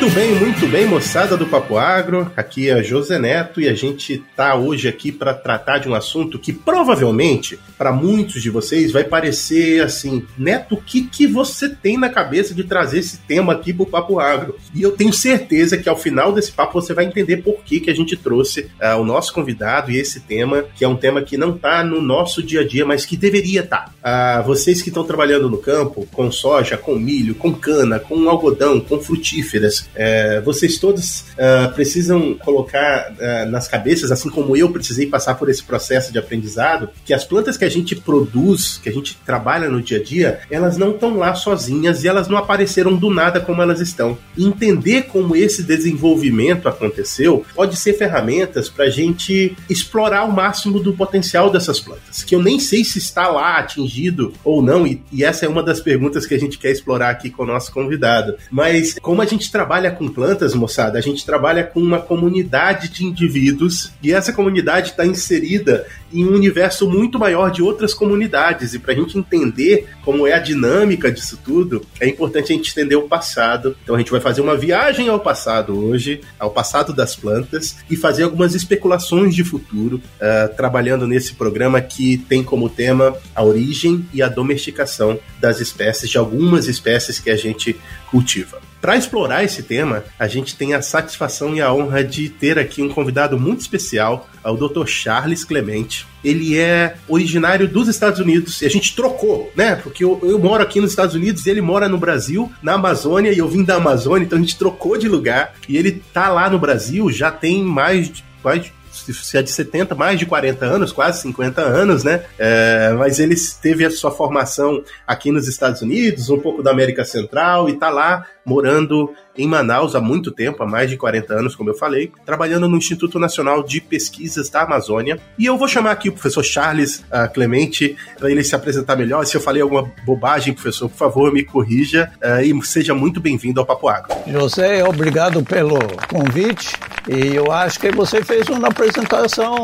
Muito bem, muito bem, moçada do Papo Agro. Aqui é José Neto e a gente tá hoje aqui para tratar de um assunto que provavelmente para muitos de vocês vai parecer assim, Neto, o que que você tem na cabeça de trazer esse tema aqui pro Papo Agro? E eu tenho certeza que ao final desse papo você vai entender por que que a gente trouxe uh, o nosso convidado e esse tema, que é um tema que não tá no nosso dia a dia, mas que deveria estar. Tá. Uh, vocês que estão trabalhando no campo, com soja, com milho, com cana, com algodão, com frutíferas, é, vocês todos uh, precisam colocar uh, nas cabeças, assim como eu precisei passar por esse processo de aprendizado, que as plantas que a gente produz, que a gente trabalha no dia a dia, elas não estão lá sozinhas e elas não apareceram do nada como elas estão. Entender como esse desenvolvimento aconteceu pode ser ferramentas para a gente explorar o máximo do potencial dessas plantas, que eu nem sei se está lá atingido ou não, e, e essa é uma das perguntas que a gente quer explorar aqui com o nosso convidado. Mas como a gente trabalha trabalha com plantas, moçada, a gente trabalha com uma comunidade de indivíduos e essa comunidade está inserida em um universo muito maior de outras comunidades. E para a gente entender como é a dinâmica disso tudo, é importante a gente entender o passado. Então a gente vai fazer uma viagem ao passado hoje, ao passado das plantas, e fazer algumas especulações de futuro, uh, trabalhando nesse programa que tem como tema a origem e a domesticação das espécies, de algumas espécies que a gente cultiva. Para explorar esse tema, a gente tem a satisfação e a honra de ter aqui um convidado muito especial, o Dr. Charles Clemente. Ele é originário dos Estados Unidos e a gente trocou, né? Porque eu, eu, moro aqui nos Estados Unidos e ele mora no Brasil, na Amazônia, e eu vim da Amazônia, então a gente trocou de lugar. E ele tá lá no Brasil já tem mais de, mais de se é de 70, mais de 40 anos, quase 50 anos, né? É, mas ele teve a sua formação aqui nos Estados Unidos, um pouco da América Central, e tá lá morando em Manaus há muito tempo, há mais de 40 anos, como eu falei, trabalhando no Instituto Nacional de Pesquisas da Amazônia. E eu vou chamar aqui o professor Charles uh, Clemente para ele se apresentar melhor. Se eu falei alguma bobagem, professor, por favor, me corrija uh, e seja muito bem-vindo ao Papo Agro. José, obrigado pelo convite. E eu acho que você fez uma apresentação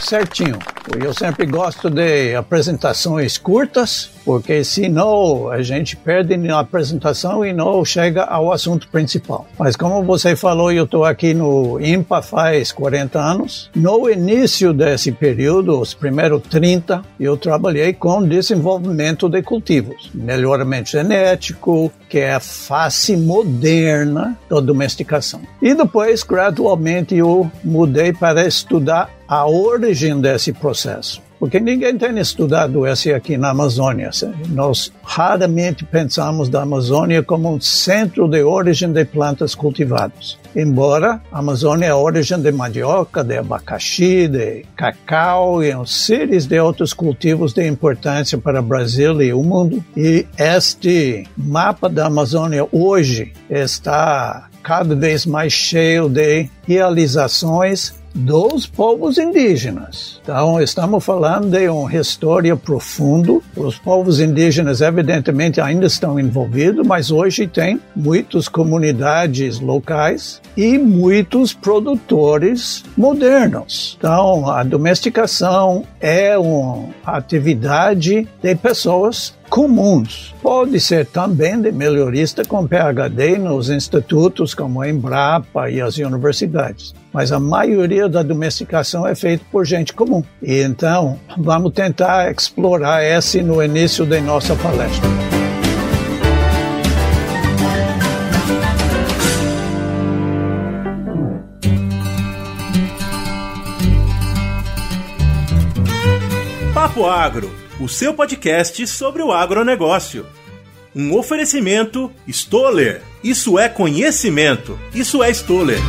certinho. Eu sempre gosto de apresentações curtas, porque senão a gente perde na apresentação e não chega ao assunto principal. Mas como você falou, eu estou aqui no IMPA faz 40 anos. No início desse período, os primeiros 30, eu trabalhei com desenvolvimento de cultivos, melhoramento genético, que é a face moderna da domesticação. E depois, gradualmente, eu mudei para estudar a origem desse processo. Porque ninguém tem estudado esse aqui na Amazônia. Nós raramente pensamos da Amazônia como um centro de origem de plantas cultivadas. Embora a Amazônia é a origem de mandioca, de abacaxi, de cacau e uma série de outros cultivos de importância para o Brasil e o mundo. E este mapa da Amazônia hoje está cada vez mais cheio de realizações dos povos indígenas. Então, estamos falando de uma história profunda. Os povos indígenas, evidentemente, ainda estão envolvidos, mas hoje tem muitas comunidades locais e muitos produtores modernos. Então, a domesticação é uma atividade de pessoas comuns. Pode ser também de melhorista com PhD nos institutos como a Embrapa e as universidades. Mas a maioria da domesticação é feita por gente comum. E então, vamos tentar explorar esse no início da nossa palestra. Papo Agro o seu podcast sobre o agronegócio. Um oferecimento Stoller. Isso é conhecimento. Isso é Stoller.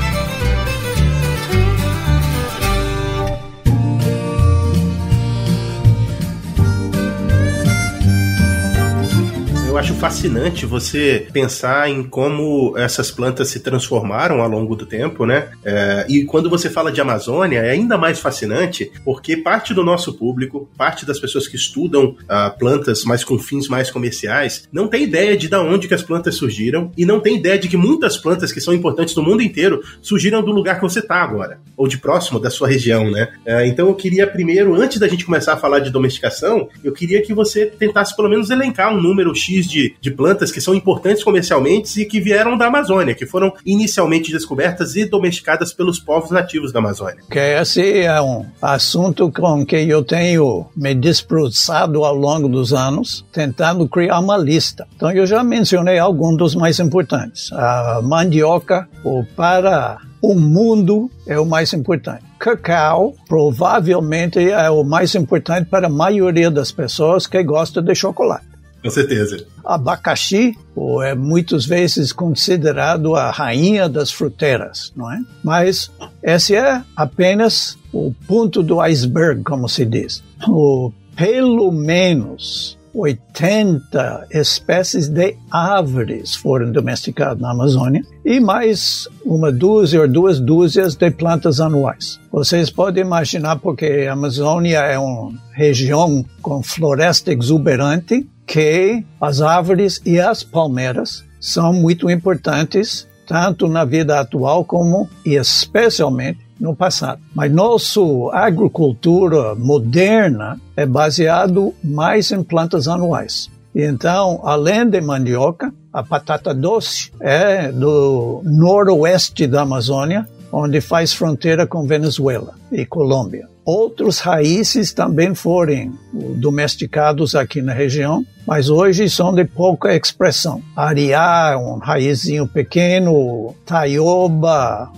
Eu acho fascinante você pensar em como essas plantas se transformaram ao longo do tempo, né? É, e quando você fala de Amazônia, é ainda mais fascinante porque parte do nosso público, parte das pessoas que estudam uh, plantas, mas com fins mais comerciais, não tem ideia de da onde que as plantas surgiram e não tem ideia de que muitas plantas que são importantes no mundo inteiro surgiram do lugar que você está agora, ou de próximo da sua região, né? É, então eu queria primeiro, antes da gente começar a falar de domesticação, eu queria que você tentasse pelo menos elencar um número X espécies de, de plantas que são importantes comercialmente e que vieram da Amazônia, que foram inicialmente descobertas e domesticadas pelos povos nativos da Amazônia. Que esse é um assunto com que eu tenho me desbruçado ao longo dos anos, tentando criar uma lista. Então eu já mencionei alguns dos mais importantes. A mandioca, o para o mundo é o mais importante. Cacau provavelmente é o mais importante para a maioria das pessoas que gostam de chocolate. Com certeza. Abacaxi é muitas vezes considerado a rainha das fruteiras, não é? Mas esse é apenas o ponto do iceberg, como se diz. O, pelo menos 80 espécies de árvores foram domesticadas na Amazônia e mais uma dúzia ou duas dúzias de plantas anuais. Vocês podem imaginar porque a Amazônia é uma região com floresta exuberante que as árvores e as palmeiras são muito importantes tanto na vida atual como e especialmente no passado. Mas nossa agricultura moderna é baseado mais em plantas anuais. Então, além de mandioca, a batata doce é do noroeste da Amazônia, onde faz fronteira com Venezuela e Colômbia. Outros raízes também foram domesticados aqui na região, mas hoje são de pouca expressão. Ariá, um raizinho pequeno, taioba,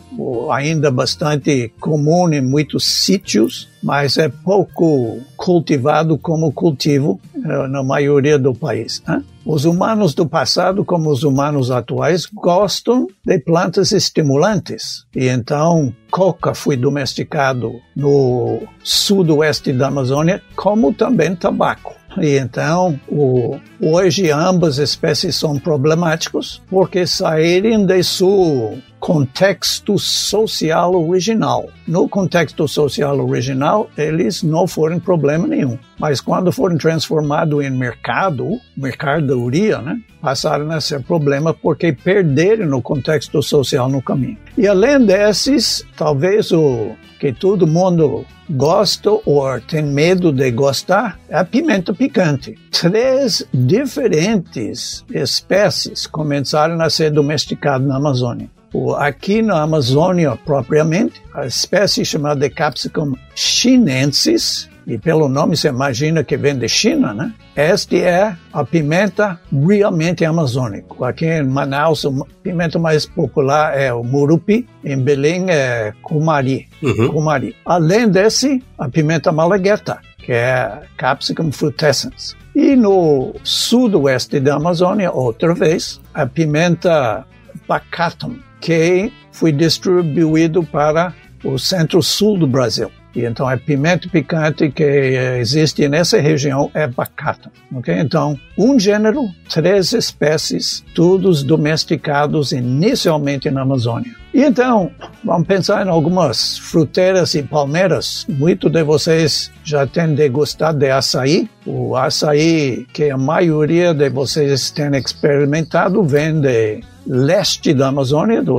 ainda bastante comum em muitos sítios, mas é pouco cultivado como cultivo eh, na maioria do país. Né? Os humanos do passado, como os humanos atuais, gostam de plantas estimulantes. E então, coca foi domesticado no sudoeste da Amazônia, como também tabaco. E então, o, hoje ambas espécies são problemáticos porque saírem de seu contexto social original. No contexto social original, eles não foram problema nenhum. Mas quando foram transformados em mercado, mercadoria, né, passaram a ser problema porque perderam no contexto social no caminho. E além desses, talvez o que todo mundo gosta ou tem medo de gostar é a pimenta picante. Três diferentes espécies começaram a ser domesticadas na Amazônia. Aqui na Amazônia, propriamente, a espécie chamada Capsicum chinensis, e pelo nome você imagina que vem de China, né? Este é a pimenta realmente amazônica. Aqui em Manaus, a pimenta mais popular é o murupi, em Belém é cumari. Uhum. cumari. Além desse, a pimenta malagueta, que é Capsicum frutescens. E no sudoeste da Amazônia, outra vez, a pimenta bacatum, que foi distribuído para o centro-sul do Brasil. Então, a pimenta picante que existe nessa região é bacata. Okay? Então, um gênero, três espécies, todos domesticados inicialmente na Amazônia. E então, vamos pensar em algumas fruteiras e palmeiras. Muito de vocês já têm degustado de açaí. O açaí que a maioria de vocês têm experimentado vem de leste da Amazônia, da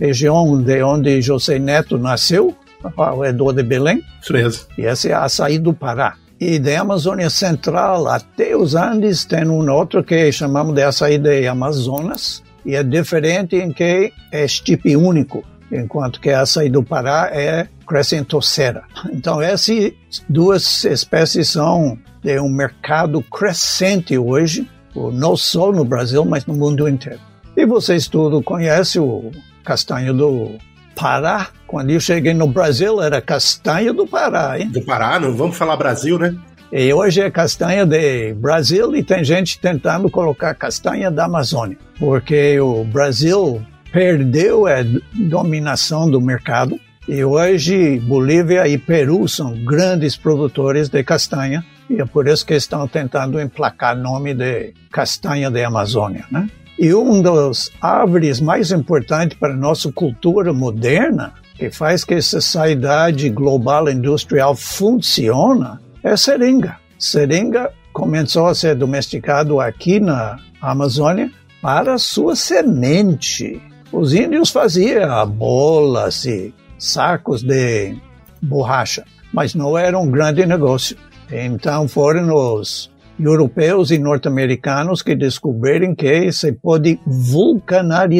região de onde José Neto nasceu ao redor de Belém. Isso mesmo. E essa é a saída do Pará. E da Amazônia Central até os Andes tem um outro que chamamos de açaí de Amazonas, e é diferente em que é estipe único, enquanto que a açaí do Pará é crescentocera. Então essas duas espécies são de um mercado crescente hoje, não só no Brasil, mas no mundo inteiro. E vocês todos conhecem o castanho do Pará. Quando eu cheguei no Brasil, era castanha do Pará, hein? Do Pará, não vamos falar Brasil, né? E hoje é castanha de Brasil e tem gente tentando colocar castanha da Amazônia, porque o Brasil perdeu a dominação do mercado e hoje Bolívia e Peru são grandes produtores de castanha e é por isso que estão tentando emplacar nome de castanha da Amazônia, né? E uma das árvores mais importantes para a nossa cultura moderna, que faz que essa sociedade global industrial funcione, é a seringa. Seringa começou a ser domesticado aqui na Amazônia para sua semente. Os índios faziam bolas e sacos de borracha, mas não era um grande negócio. Então foram os europeus e norte-americanos que descobriram que se pode vulcanizar,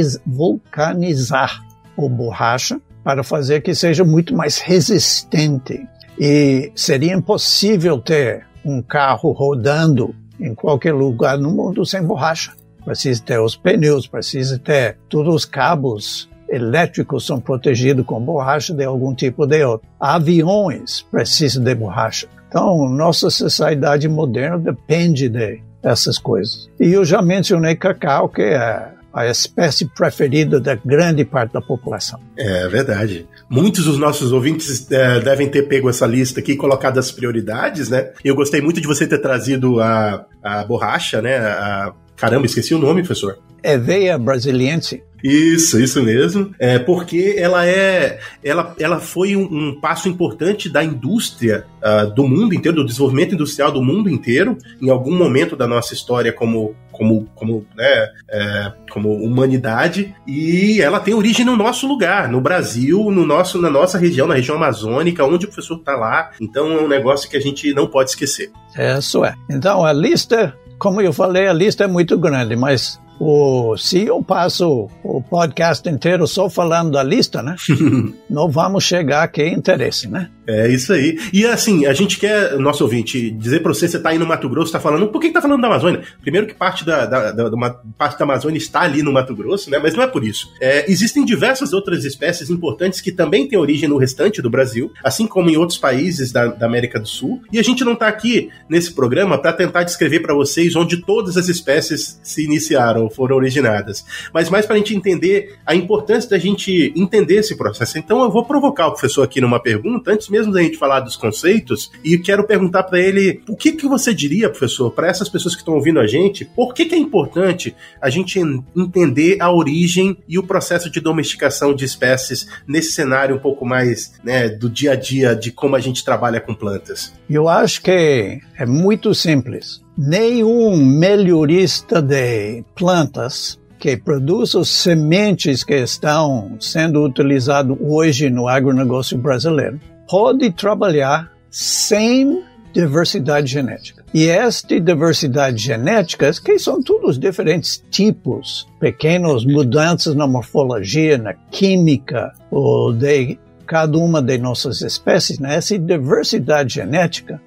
o borracha para fazer que seja muito mais resistente. E seria impossível ter um carro rodando em qualquer lugar no mundo sem borracha. Precisa ter os pneus, precisa ter todos os cabos elétricos são protegidos com borracha de algum tipo de outro. Aviões precisam de borracha. Então, nossa sociedade moderna depende de essas coisas. E eu já mencionei cacau, que é a espécie preferida da grande parte da população. É verdade. Muitos dos nossos ouvintes é, devem ter pego essa lista aqui e colocado as prioridades, né? Eu gostei muito de você ter trazido a, a borracha, né? A, caramba, esqueci o nome, professor. Eveia brasiliense. Isso, isso mesmo. É porque ela é, ela, ela foi um, um passo importante da indústria uh, do mundo inteiro, do desenvolvimento industrial do mundo inteiro, em algum momento da nossa história como como, como, né, é, como humanidade e ela tem origem no nosso lugar, no Brasil, no nosso, na nossa região, na região amazônica, onde o professor está lá. Então é um negócio que a gente não pode esquecer. Isso é. Então a lista, como eu falei, a lista é muito grande, mas o, se eu passo o podcast inteiro só falando da lista, né? não vamos chegar a que interesse, né? É isso aí. E assim, a gente quer, nosso ouvinte, dizer para você, você tá aí no Mato Grosso, tá falando, por que, que tá falando da Amazônia? Primeiro que parte da, da, da, da parte da Amazônia está ali no Mato Grosso, né? Mas não é por isso. É, existem diversas outras espécies importantes que também têm origem no restante do Brasil, assim como em outros países da, da América do Sul. E a gente não tá aqui nesse programa para tentar descrever para vocês onde todas as espécies se iniciaram, foram originadas, mas mais para a gente entender a importância da gente entender esse processo. Então eu vou provocar o professor aqui numa pergunta, antes mesmo da gente falar dos conceitos, e quero perguntar para ele o que, que você diria, professor, para essas pessoas que estão ouvindo a gente, por que, que é importante a gente entender a origem e o processo de domesticação de espécies nesse cenário um pouco mais né, do dia a dia de como a gente trabalha com plantas? Eu acho que é muito simples. Nenhum melhorista de plantas que produz as sementes que estão sendo utilizadas hoje no agronegócio brasileiro pode trabalhar sem diversidade genética. E esta diversidade genética, que são todos diferentes tipos, pequenas mudanças na morfologia, na química, ou de cada uma de nossas espécies, né? essa diversidade genética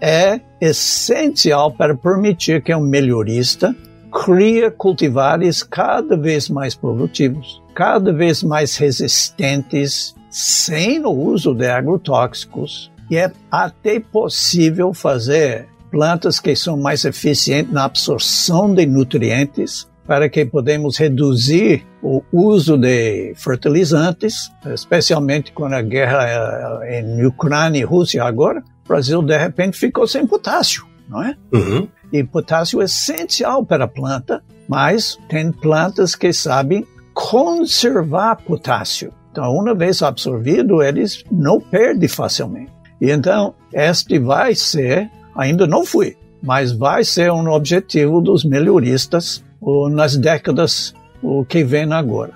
é essencial para permitir que um melhorista crie cultivares cada vez mais produtivos, cada vez mais resistentes sem o uso de agrotóxicos. E é até possível fazer plantas que são mais eficientes na absorção de nutrientes para que podemos reduzir o uso de fertilizantes, especialmente com a guerra eh, em Ucrânia e Rússia agora, o Brasil de repente ficou sem potássio, não é? Uhum. E potássio é essencial para a planta, mas tem plantas que sabem conservar potássio. Então, uma vez absorvido, eles não perdem facilmente. E então, este vai ser, ainda não fui, mas vai ser um objetivo dos melhoristas nas décadas que vem agora.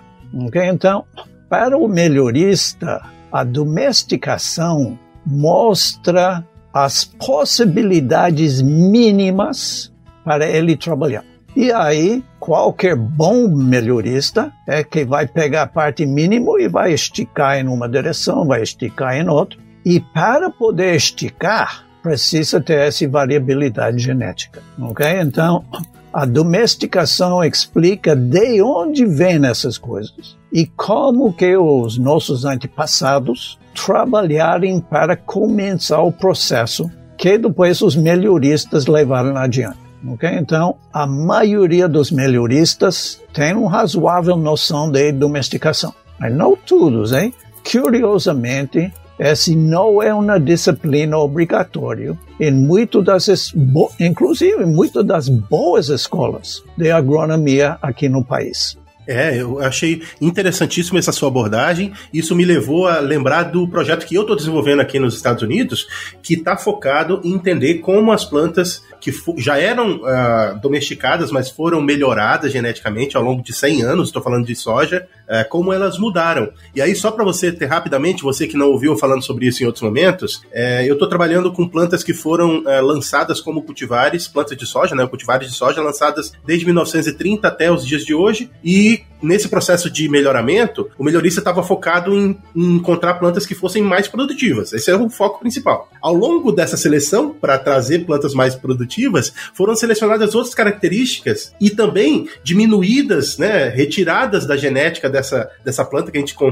Okay? Então, para o melhorista, a domesticação mostra as possibilidades mínimas para ele trabalhar. E aí, qualquer bom melhorista é que vai pegar a parte mínima e vai esticar em uma direção, vai esticar em outra. E para poder esticar, precisa ter essa variabilidade genética, ok? Então, a domesticação explica de onde vêm essas coisas e como que os nossos antepassados trabalharam para começar o processo que depois os melhoristas levaram adiante. Okay? Então, a maioria dos melhoristas tem uma razoável noção de domesticação. Mas não todos, hein? Curiosamente, essa não é uma disciplina obrigatória em muito das, inclusive em muitas das boas escolas de agronomia aqui no país. É, eu achei interessantíssimo essa sua abordagem. Isso me levou a lembrar do projeto que eu estou desenvolvendo aqui nos Estados Unidos, que está focado em entender como as plantas que já eram uh, domesticadas, mas foram melhoradas geneticamente ao longo de 100 anos, estou falando de soja, uh, como elas mudaram. E aí, só para você ter rapidamente, você que não ouviu falando sobre isso em outros momentos, uh, eu estou trabalhando com plantas que foram eh, lançadas como cultivares, plantas de soja, né, cultivares de soja lançadas desde 1930 até os dias de hoje, e nesse processo de melhoramento, o melhorista estava focado em, em, encontrar plantas que fossem mais produtivas. Esse é o foco principal. Ao longo dessa seleção, para trazer plantas mais produtivas, foram selecionadas outras características e também diminuídas, né, retiradas da genética dessa, dessa planta que a, gente, com,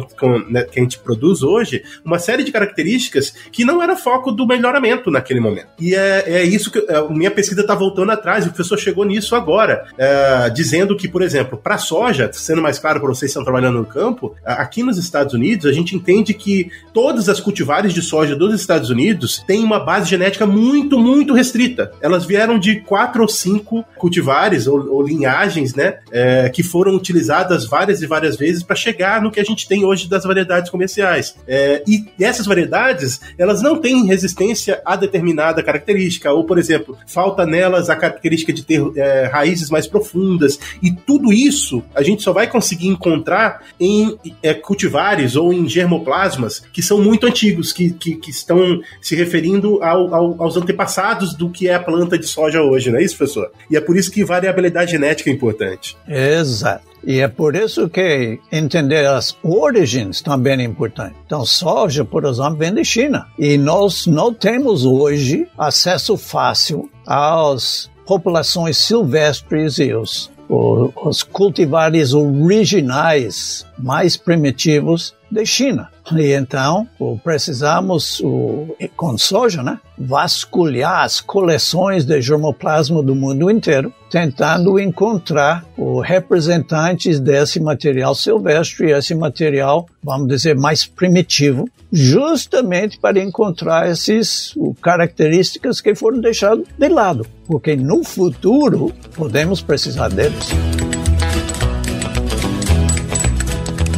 né, que a gente produz hoje, uma série de características que não era foco do melhoramento naquele momento. E é, é isso que a é, minha pesquisa está voltando atrás, o professor chegou nisso agora, é, dizendo que, por exemplo, para soja, mais claro para vocês que estão trabalhando no campo, aqui nos Estados Unidos a gente entende que todas as cultivares de soja dos Estados Unidos têm uma base genética muito, muito restrita. Elas vieram de quatro ou cinco cultivares ou, ou linhagens, né, é, que foram utilizadas várias e várias vezes para chegar no que a gente tem hoje das variedades comerciais. É, e essas variedades, elas não têm resistência a determinada característica, ou, por exemplo, falta nelas a característica de ter é, raízes mais profundas, e tudo isso a gente só vai conseguir encontrar em é, cultivares ou em germoplasmas que são muito antigos, que, que, que estão se referindo ao, ao, aos antepassados do que é a planta de soja hoje, não é isso, professor? E é por isso que variabilidade genética é importante. Exato. E é por isso que entender as origens também é importante. Então, soja, por exemplo, vem da China. E nós não temos hoje acesso fácil às populações silvestres e os os cultivares originais mais primitivos da China. E então, precisamos, com soja, né, vasculhar as coleções de germoplasma do mundo inteiro, tentando encontrar representantes desse material silvestre, esse material, vamos dizer, mais primitivo, justamente para encontrar essas características que foram deixadas de lado, porque no futuro podemos precisar deles.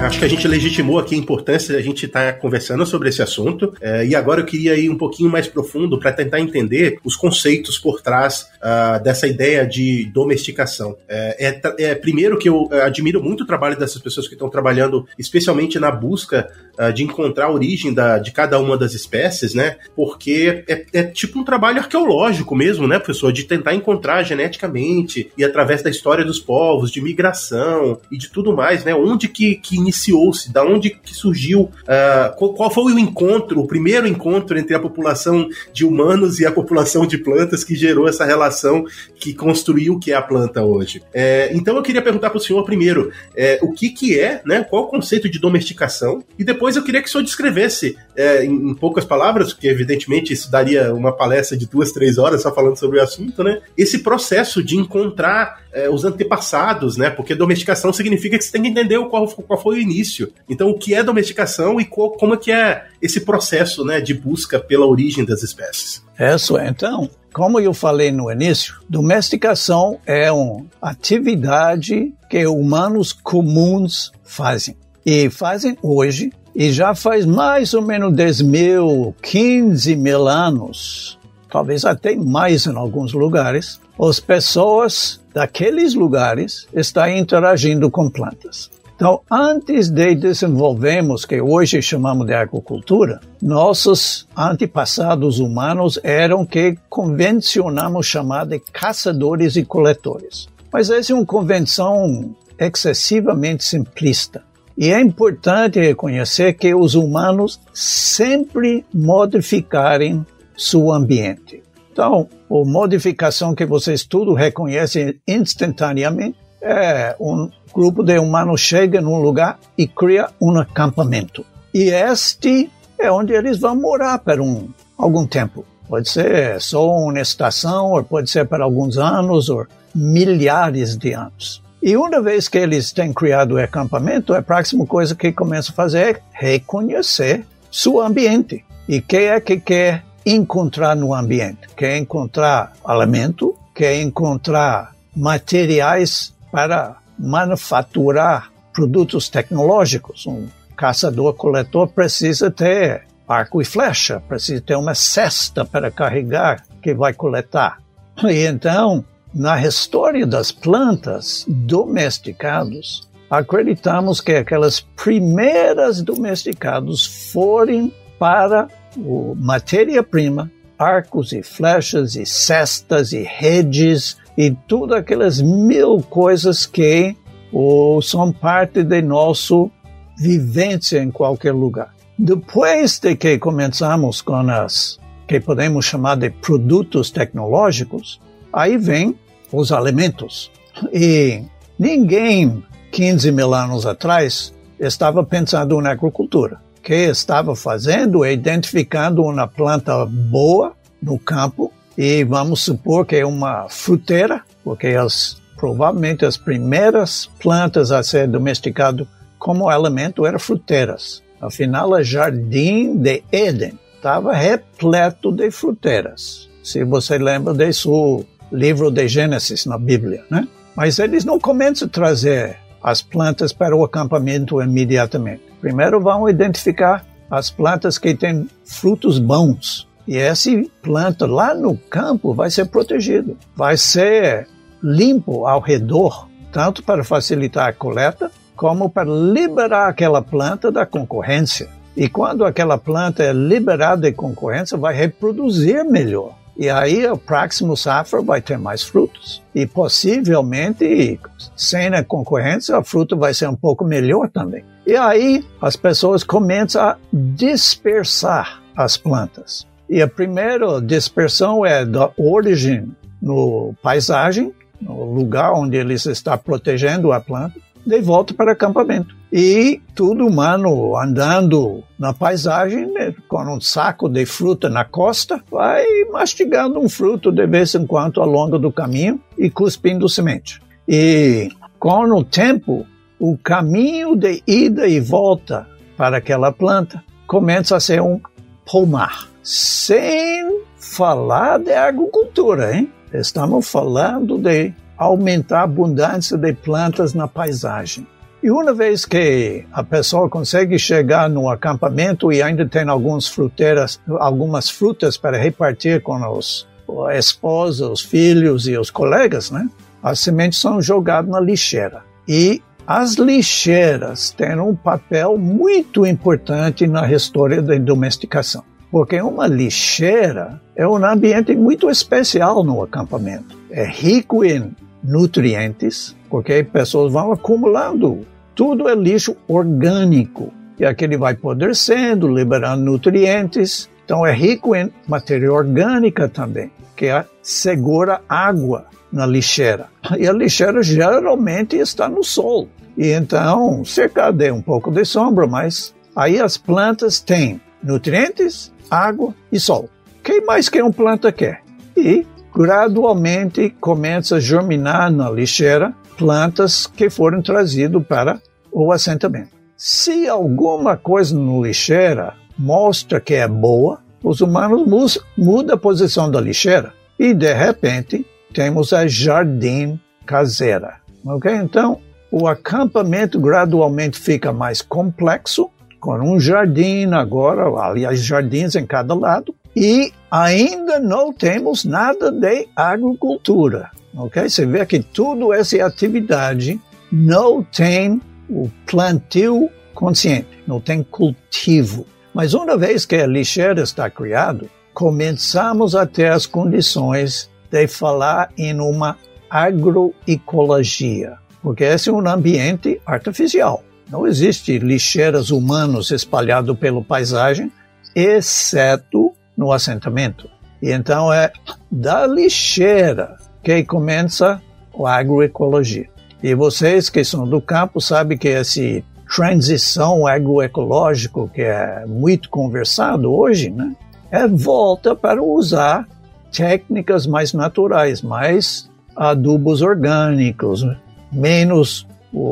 Acho que a gente legitimou aqui a importância de a gente estar tá conversando sobre esse assunto. É, e agora eu queria ir um pouquinho mais profundo para tentar entender os conceitos por trás uh, dessa ideia de domesticação. É, é, é, primeiro que eu admiro muito o trabalho dessas pessoas que estão trabalhando, especialmente na busca uh, de encontrar a origem da, de cada uma das espécies, né? Porque é, é tipo um trabalho arqueológico mesmo, né, professor? De tentar encontrar geneticamente e através da história dos povos, de migração e de tudo mais, né? Onde que, que iniciou-se? Da onde que surgiu? Uh, qual, qual, foi o encontro, o primeiro encontro entre a população de humanos e a população de plantas que gerou essa relação que construiu o que é a planta hoje? É, então eu queria perguntar para o senhor primeiro é, o que, que é, né? Qual o conceito de domesticação? E depois eu queria que o senhor descrevesse é, em, em, poucas palavras, porque evidentemente isso daria uma palestra de duas, três horas só falando sobre o assunto, né? Esse processo de encontrar é, os antepassados, né? Porque domesticação significa que você tem que entender qual, qual foi o início. Então, o que é domesticação e qual, como é que é esse processo, né, de busca pela origem das espécies? Isso, então, como eu falei no início, domesticação é uma atividade que humanos comuns fazem. E fazem hoje, e já faz mais ou menos 10 mil, 15 mil anos, talvez até mais em alguns lugares, as pessoas daqueles lugares estão interagindo com plantas. Então, antes de desenvolvermos, que hoje chamamos de agricultura, nossos antepassados humanos eram que convencionamos chamar de caçadores e coletores. Mas essa é uma convenção excessivamente simplista. E é importante reconhecer que os humanos sempre modificarem seu ambiente. Então, a modificação que vocês tudo reconhecem instantaneamente é um grupo de humanos chega num lugar e cria um acampamento. E este é onde eles vão morar por um, algum tempo. Pode ser só uma estação, ou pode ser por alguns anos, ou milhares de anos. E uma vez que eles têm criado o acampamento, a próxima coisa que começam a fazer é reconhecer seu ambiente. E quem é que quer encontrar no ambiente? Quer encontrar alimento, quer encontrar materiais para manufaturar produtos tecnológicos. Um caçador-coletor precisa ter arco e flecha, precisa ter uma cesta para carregar que vai coletar. E então, na história das plantas domesticadas, acreditamos que aquelas primeiras domesticadas foram para matéria-prima, arcos e flechas e cestas e redes e tudo aquelas mil coisas que ou são parte de nosso vivência em qualquer lugar. Depois de que começamos com as que podemos chamar de produtos tecnológicos, aí vem os alimentos. E ninguém, 15 mil anos atrás, estava pensando na agricultura. O que estava fazendo é identificando uma planta boa no campo e vamos supor que é uma fruteira, porque as, provavelmente as primeiras plantas a ser domesticado como alimento eram fruteiras. Afinal, o jardim de Éden estava repleto de fruteiras. Se você lembra desse livro de Gênesis na Bíblia, né? Mas eles não começam a trazer as plantas para o acampamento imediatamente. Primeiro vão identificar as plantas que têm frutos bons. E essa planta lá no campo vai ser protegida, vai ser limpo ao redor, tanto para facilitar a coleta, como para liberar aquela planta da concorrência. E quando aquela planta é liberada de concorrência, vai reproduzir melhor. E aí o próximo safra vai ter mais frutos. E possivelmente, sem a concorrência, a fruta vai ser um pouco melhor também. E aí as pessoas começam a dispersar as plantas. E a primeira dispersão é da origem no paisagem, no lugar onde eles estão protegendo a planta de volta para o acampamento. E tudo humano andando na paisagem, né, com um saco de fruta na costa, vai mastigando um fruto de vez em quando ao longo do caminho e cuspindo semente. E com o tempo, o caminho de ida e volta para aquela planta começa a ser um pomar. Sem falar de agricultura, hein? Estamos falando de aumentar a abundância de plantas na paisagem. E uma vez que a pessoa consegue chegar no acampamento e ainda tem algumas fruteiras, algumas frutas para repartir com os, a esposa, os filhos e os colegas, né? As sementes são jogadas na lixeira. E as lixeiras têm um papel muito importante na história da domesticação. Porque uma lixeira é um ambiente muito especial no acampamento. É rico em nutrientes, porque pessoas vão acumulando. Tudo é lixo orgânico. E aquele vai apodrecendo, liberando nutrientes. Então é rico em matéria orgânica também, que é, segura água na lixeira. E a lixeira geralmente está no sol. E então, cerca de um pouco de sombra, mas aí as plantas têm nutrientes, água e sol. Quem mais que uma planta quer? E gradualmente começa a germinar na lixeira plantas que foram trazidas para o assentamento. Se alguma coisa no lixeira mostra que é boa, os humanos mudam a posição da lixeira e de repente temos a jardim caseira. Ok? Então o acampamento gradualmente fica mais complexo, com um jardim agora, aliás, jardins em cada lado, e ainda não temos nada de agricultura. Ok? Você vê que toda essa atividade não tem o plantio consciente, não tem cultivo. Mas uma vez que a lixeira está criada, começamos a ter as condições de falar em uma agroecologia, porque esse é um ambiente artificial. Não existe lixeiras humanos espalhados pela paisagem, exceto no assentamento. E então é da lixeira que começa a agroecologia. E vocês que são do campo sabem que essa transição agroecológica que é muito conversado hoje, né, é volta para usar técnicas mais naturais, mais adubos orgânicos, menos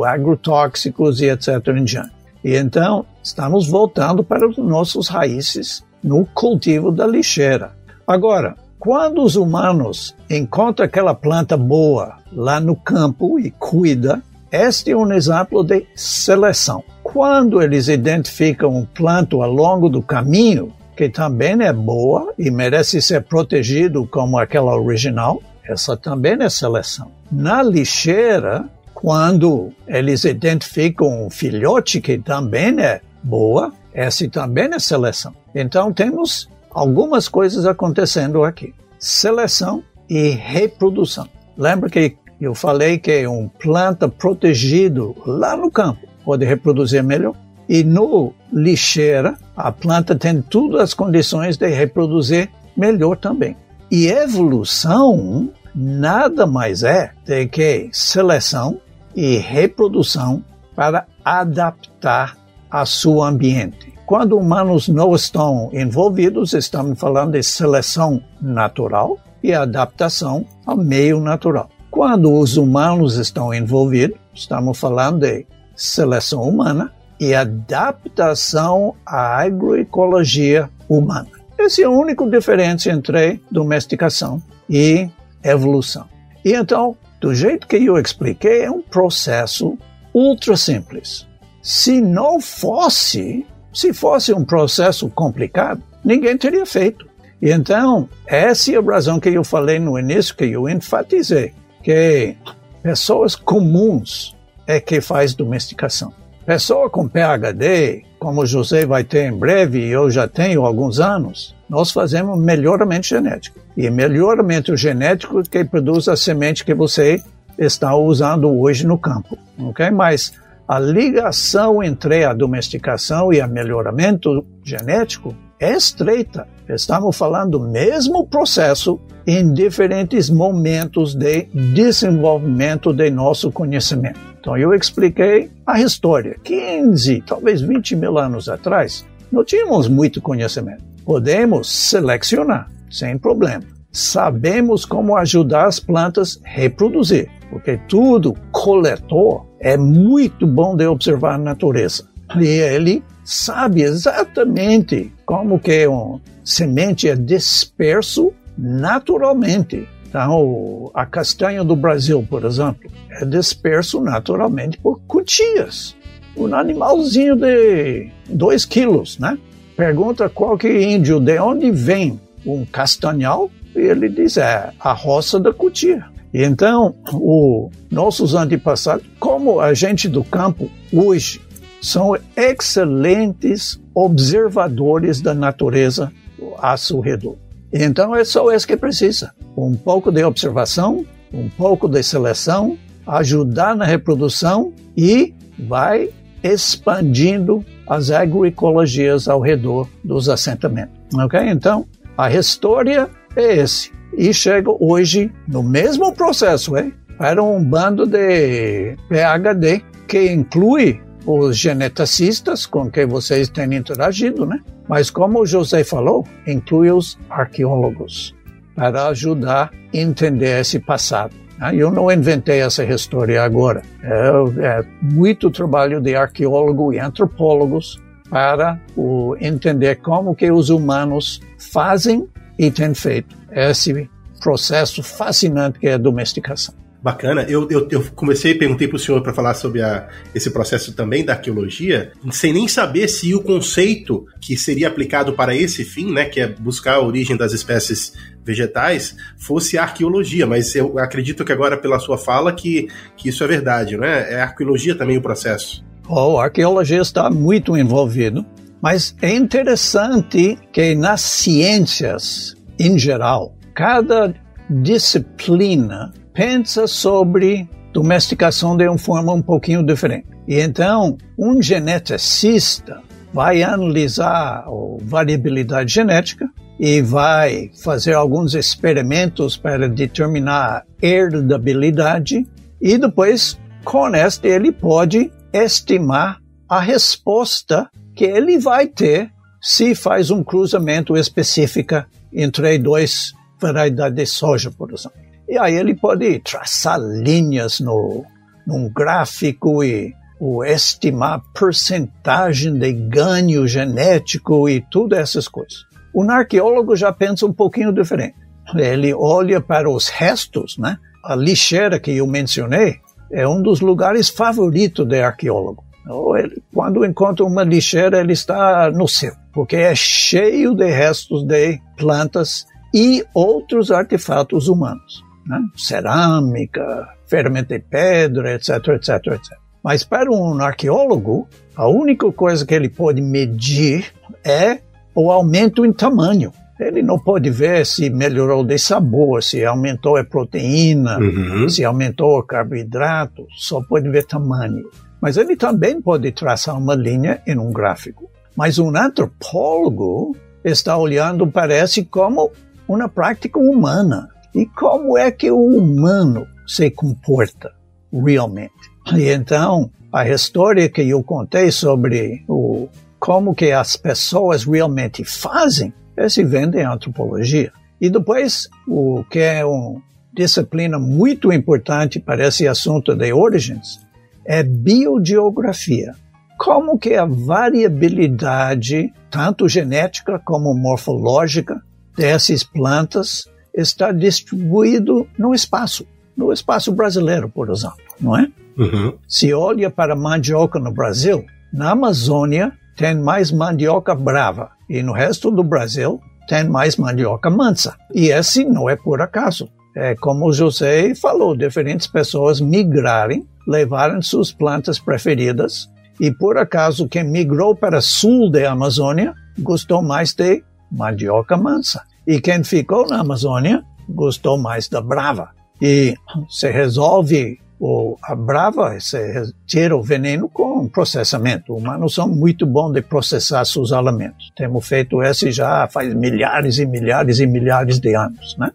agrotóxicos e etc. em diante. E então estamos voltando para os nossos raízes no cultivo da lixeira. Agora, quando os humanos encontram aquela planta boa lá no campo e cuida, este é um exemplo de seleção. Quando eles identificam um planto ao longo do caminho, que também é boa e merece ser protegido como aquela original, essa também é seleção. Na lixeira, quando eles identificam um filhote que também é boa, essa também é seleção. Então temos algumas coisas acontecendo aqui: seleção e reprodução. Lembra que eu falei que um planta protegido lá no campo pode reproduzir melhor? E no lixeira, a planta tem todas as condições de reproduzir melhor também. E evolução nada mais é do que seleção e reprodução para adaptar a seu ambiente. Quando humanos não estão envolvidos, estamos falando de seleção natural e adaptação ao meio natural. Quando os humanos estão envolvidos, estamos falando de seleção humana e adaptação à agroecologia humana. Essa é a única diferença entre domesticação e evolução. E então, do jeito que eu expliquei, é um processo ultra simples. Se não fosse, se fosse um processo complicado, ninguém teria feito. E então, essa é a razão que eu falei no início, que eu enfatizei, que pessoas comuns é que faz domesticação. Pessoa com PhD, como José vai ter em breve e eu já tenho alguns anos, nós fazemos melhoramento genético. E melhoramento genético que produz a semente que você está usando hoje no campo, ok? Mas a ligação entre a domesticação e o melhoramento genético é estreita. Estamos falando do mesmo processo em diferentes momentos de desenvolvimento de nosso conhecimento. Então, eu expliquei a história. 15, talvez 20 mil anos atrás, não tínhamos muito conhecimento. Podemos selecionar, sem problema. Sabemos como ajudar as plantas a reproduzir, porque tudo coletor é muito bom de observar a natureza. E ele sabe exatamente como que um semente é disperso naturalmente. Então, a castanha do Brasil, por exemplo, é disperso naturalmente por cutias. Um animalzinho de 2 quilos, né? Pergunta qual que é índio, de onde vem um castanhal? E ele diz, é a roça da cutia. Então, os nossos antepassados, como a gente do campo hoje, são excelentes observadores da natureza a seu redor. Então é só isso que precisa: um pouco de observação, um pouco de seleção, ajudar na reprodução e vai expandindo as agroecologias ao redor dos assentamentos. Ok? Então, a história é esse e chega hoje no mesmo processo, é? Para um bando de PhD que inclui os geneticistas com quem vocês têm interagido, né? Mas como o José falou, inclui os arqueólogos para ajudar a entender esse passado. Né? Eu não inventei essa história agora. É, é muito trabalho de arqueólogo e antropólogos para o, entender como que os humanos fazem e têm feito esse processo fascinante que é a domesticação. Bacana. Eu, eu, eu comecei, perguntei para o senhor para falar sobre a, esse processo também da arqueologia, sem nem saber se o conceito que seria aplicado para esse fim, né, que é buscar a origem das espécies vegetais, fosse a arqueologia. Mas eu acredito que agora, pela sua fala, que, que isso é verdade, não é? É arqueologia também o processo. Oh, a arqueologia está muito envolvido, mas é interessante que nas ciências em geral, cada disciplina pensa sobre domesticação de uma forma um pouquinho diferente. E então, um geneticista vai analisar a variabilidade genética e vai fazer alguns experimentos para determinar herdabilidade e depois com este ele pode estimar a resposta que ele vai ter se faz um cruzamento específico entre dois variedades de soja, por exemplo. E aí ele pode traçar linhas no, num gráfico e o estimar percentagem de ganho genético e todas essas coisas. Um arqueólogo já pensa um pouquinho diferente. Ele olha para os restos, né? A lixeira que eu mencionei é um dos lugares favoritos de arqueólogo. Ele, quando encontra uma lixeira, ele está no céu, porque é cheio de restos de plantas e outros artefatos humanos. Né? Cerâmica, ferramenta de pedra, etc, etc, etc. Mas para um arqueólogo, a única coisa que ele pode medir é o aumento em tamanho. Ele não pode ver se melhorou de sabor, se aumentou a proteína, uhum. se aumentou o carboidrato, só pode ver tamanho. Mas ele também pode traçar uma linha em um gráfico. Mas um antropólogo está olhando, parece, como uma prática humana. E como é que o humano se comporta realmente? E então, a história que eu contei sobre o, como que as pessoas realmente fazem, esse vem de antropologia. E depois, o que é uma disciplina muito importante para esse assunto de origens, é biogeografia. Como que a variabilidade, tanto genética como morfológica, dessas plantas está distribuído no espaço, no espaço brasileiro, por exemplo, não é? Uhum. Se olha para mandioca no Brasil, na Amazônia tem mais mandioca brava e no resto do Brasil tem mais mandioca mansa. E esse não é por acaso. É como o José falou, diferentes pessoas migrarem, levaram suas plantas preferidas e por acaso quem migrou para sul da Amazônia gostou mais de mandioca mansa. E quem ficou na Amazônia gostou mais da brava. E se resolve o, a brava se tira o veneno com processamento. Humanos são muito bons de processar seus alimentos. Temos feito isso já faz milhares e milhares e milhares de anos, né?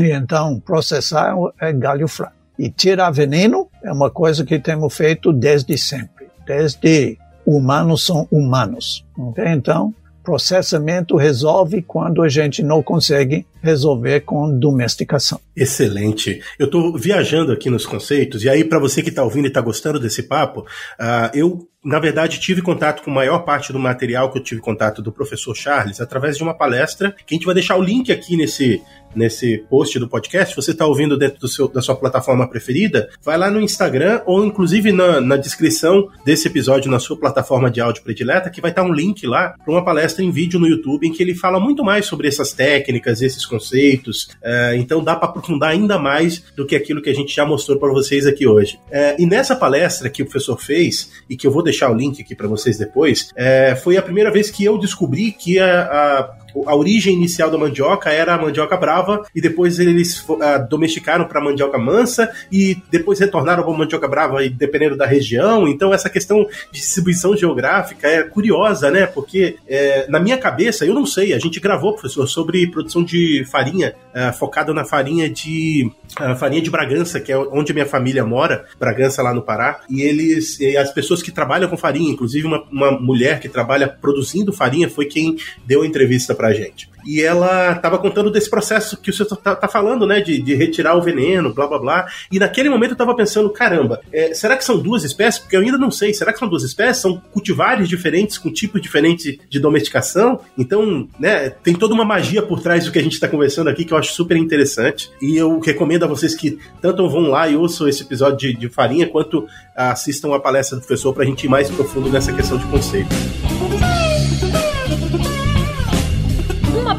E então, processar é galho fraco. E tirar veneno é uma coisa que temos feito desde sempre. Desde humanos são humanos. Okay? Então, processamento resolve quando a gente não consegue resolver com domesticação. Excelente. Eu estou viajando aqui nos conceitos, e aí, para você que está ouvindo e está gostando desse papo, uh, eu, na verdade, tive contato com a maior parte do material que eu tive contato do professor Charles através de uma palestra, que a gente vai deixar o link aqui nesse, nesse post do podcast, você está ouvindo dentro do seu, da sua plataforma preferida, vai lá no Instagram ou inclusive na, na descrição desse episódio na sua plataforma de áudio predileta, que vai estar um link lá para uma palestra em vídeo no YouTube em que ele fala muito mais sobre essas técnicas, esses conceitos. É, então dá para aprofundar ainda mais do que aquilo que a gente já mostrou para vocês aqui hoje. É, e nessa palestra que o professor fez, e que eu vou deixar o link aqui para vocês depois, é, foi a primeira vez que eu descobri que a, a a origem inicial da mandioca era a mandioca brava e depois eles uh, domesticaram para mandioca mansa e depois retornaram para mandioca brava dependendo da região. Então essa questão de distribuição geográfica é curiosa, né? Porque é, na minha cabeça, eu não sei, a gente gravou, professor, sobre produção de farinha, uh, na farinha de uh, farinha de Bragança, que é onde minha família mora, Bragança lá no Pará, e eles, e as pessoas que trabalham com farinha, inclusive uma, uma mulher que trabalha produzindo farinha, foi quem deu a entrevista pra gente e ela estava contando desse processo que o senhor está tá falando, né? De, de, retirar o veneno, blá blá blá. E naquele momento eu estava pensando, caramba, é, será que são duas espécies? Porque eu ainda não sei. Será que são duas espécies? São cultivares diferentes, com tipos diferentes de domesticação? Então, né, tem toda uma magia por trás do que a gente está conversando aqui que eu acho super interessante. E eu recomendo a vocês que tanto vão lá e ouçam esse episódio de, de farinha, quanto assistam a palestra do professor para a gente ir mais profundo nessa questão de conceito.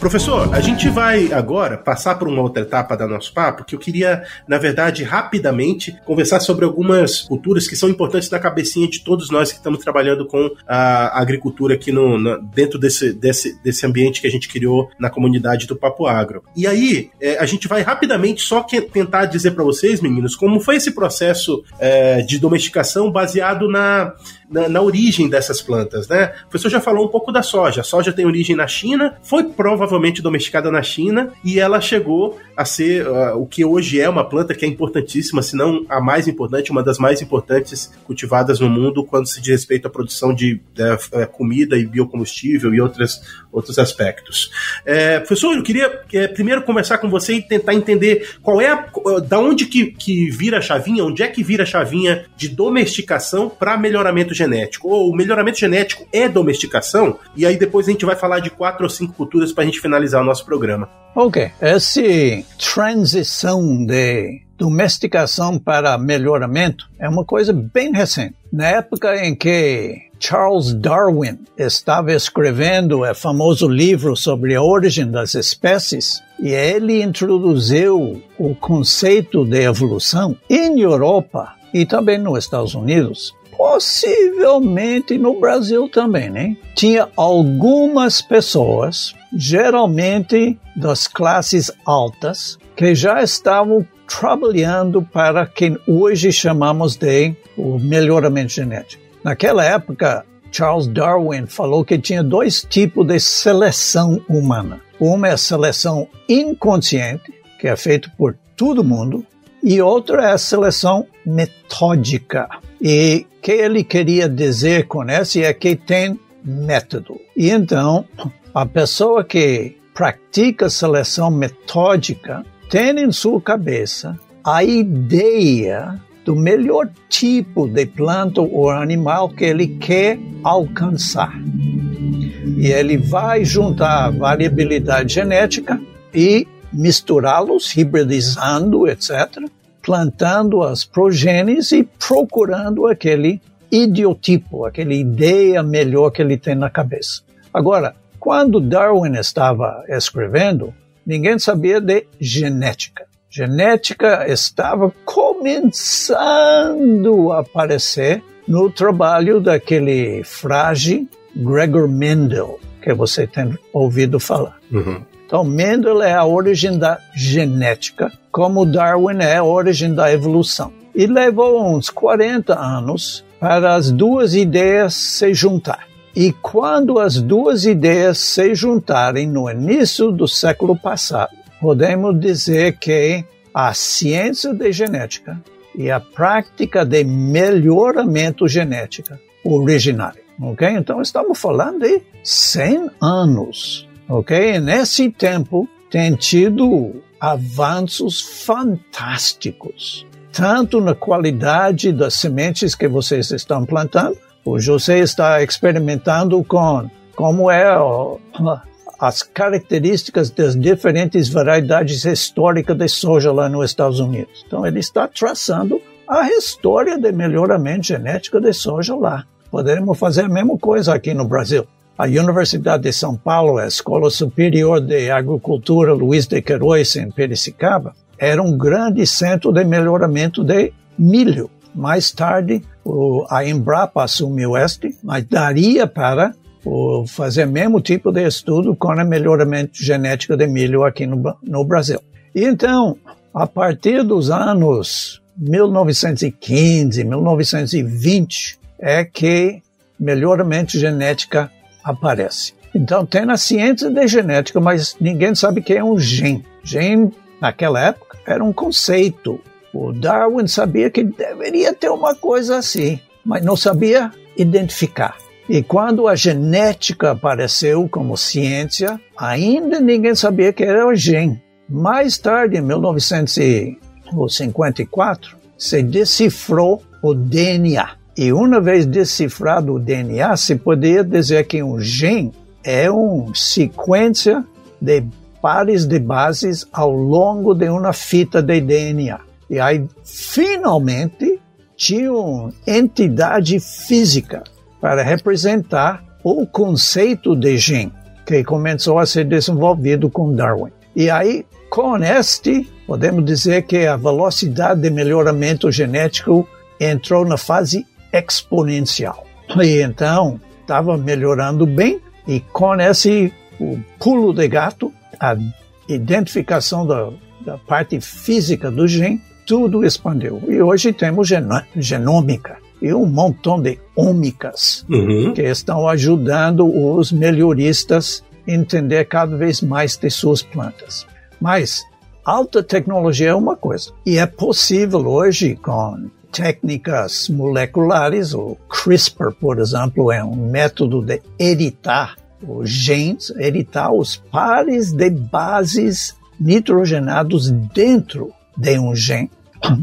Professor, a gente vai agora passar por uma outra etapa da nosso papo que eu queria, na verdade, rapidamente conversar sobre algumas culturas que são importantes na cabecinha de todos nós que estamos trabalhando com a agricultura aqui no, no dentro desse, desse, desse ambiente que a gente criou na comunidade do Papo Agro. E aí, é, a gente vai rapidamente só que, tentar dizer para vocês, meninos, como foi esse processo é, de domesticação baseado na na, na, origem dessas plantas, né? O professor já falou um pouco da soja. A soja tem origem na China, foi provavelmente domesticada na China e ela chegou a ser uh, o que hoje é uma planta que é importantíssima, se não a mais importante, uma das mais importantes cultivadas no mundo quando se diz respeito à produção de, de, uh, comida e biocombustível e outras, outros aspectos. É, professor, eu queria é, primeiro conversar com você e tentar entender qual é a, da onde que, que vira a chavinha, onde é que vira a chavinha de domesticação para melhoramento genético. Ou o melhoramento genético é domesticação? E aí depois a gente vai falar de quatro ou cinco culturas para a gente finalizar o nosso programa. Ok, essa transição de domesticação para melhoramento é uma coisa bem recente. Na época em que Charles Darwin estava escrevendo o famoso livro sobre a origem das espécies, e ele introduziu o conceito de evolução em Europa e também nos Estados Unidos possivelmente no Brasil também, né? Tinha algumas pessoas, geralmente das classes altas, que já estavam trabalhando para quem hoje chamamos de o melhoramento genético. Naquela época, Charles Darwin falou que tinha dois tipos de seleção humana. Uma é a seleção inconsciente, que é feita por todo mundo, e outra é a seleção metódica. E que ele queria dizer com essa é que tem método. E então, a pessoa que pratica seleção metódica tem em sua cabeça a ideia do melhor tipo de planta ou animal que ele quer alcançar. E ele vai juntar variabilidade genética e misturá-los, hibridizando, etc., plantando as progênies e procurando aquele idiotipo, aquela ideia melhor que ele tem na cabeça. Agora, quando Darwin estava escrevendo, ninguém sabia de genética. Genética estava começando a aparecer no trabalho daquele frade Gregor Mendel, que você tem ouvido falar. Uhum. Então, Mendel é a origem da genética, como Darwin é a origem da evolução. E levou uns 40 anos para as duas ideias se juntar. E quando as duas ideias se juntarem no início do século passado, podemos dizer que a ciência de genética e a prática de melhoramento genético originário. Ok? Então estamos falando de 100 anos ok? Nesse tempo tem tido avanços fantásticos, tanto na qualidade das sementes que vocês estão plantando, o José está experimentando com como é as características das diferentes variedades históricas de soja lá nos Estados Unidos. Então ele está traçando a história de melhoramento genético de soja lá. Poderemos fazer a mesma coisa aqui no Brasil. A Universidade de São Paulo, a Escola Superior de Agricultura Luiz de Queiroz, em Piracicaba, era um grande centro de melhoramento de milho. Mais tarde, a Embrapa assumiu este, mas daria para fazer o mesmo tipo de estudo com o melhoramento genético de milho aqui no, no Brasil. Então, a partir dos anos 1915, 1920, é que melhoramento genética aparece. Então tem na ciência de genética, mas ninguém sabe o que é um gene. Gene, naquela época, era um conceito. O Darwin sabia que deveria ter uma coisa assim, mas não sabia identificar. E quando a genética apareceu como ciência, ainda ninguém sabia que era o gene. Mais tarde, em 1954, se decifrou o DNA. E uma vez decifrado o DNA, se poderia dizer que um gene é uma sequência de pares de bases ao longo de uma fita de DNA. E aí, finalmente, tinha uma entidade física para representar o conceito de gene, que começou a ser desenvolvido com Darwin. E aí, com este, podemos dizer que a velocidade de melhoramento genético entrou na fase exponencial. E então, estava melhorando bem, e com esse o pulo de gato, a identificação da, da parte física do gene, tudo expandiu. E hoje temos genômica e um montão de ômicas uhum. que estão ajudando os melhoristas a entender cada vez mais de suas plantas. Mas alta tecnologia é uma coisa. E é possível hoje com técnicas moleculares, o CRISPR, por exemplo, é um método de editar os genes, editar os pares de bases nitrogenados dentro de um gene.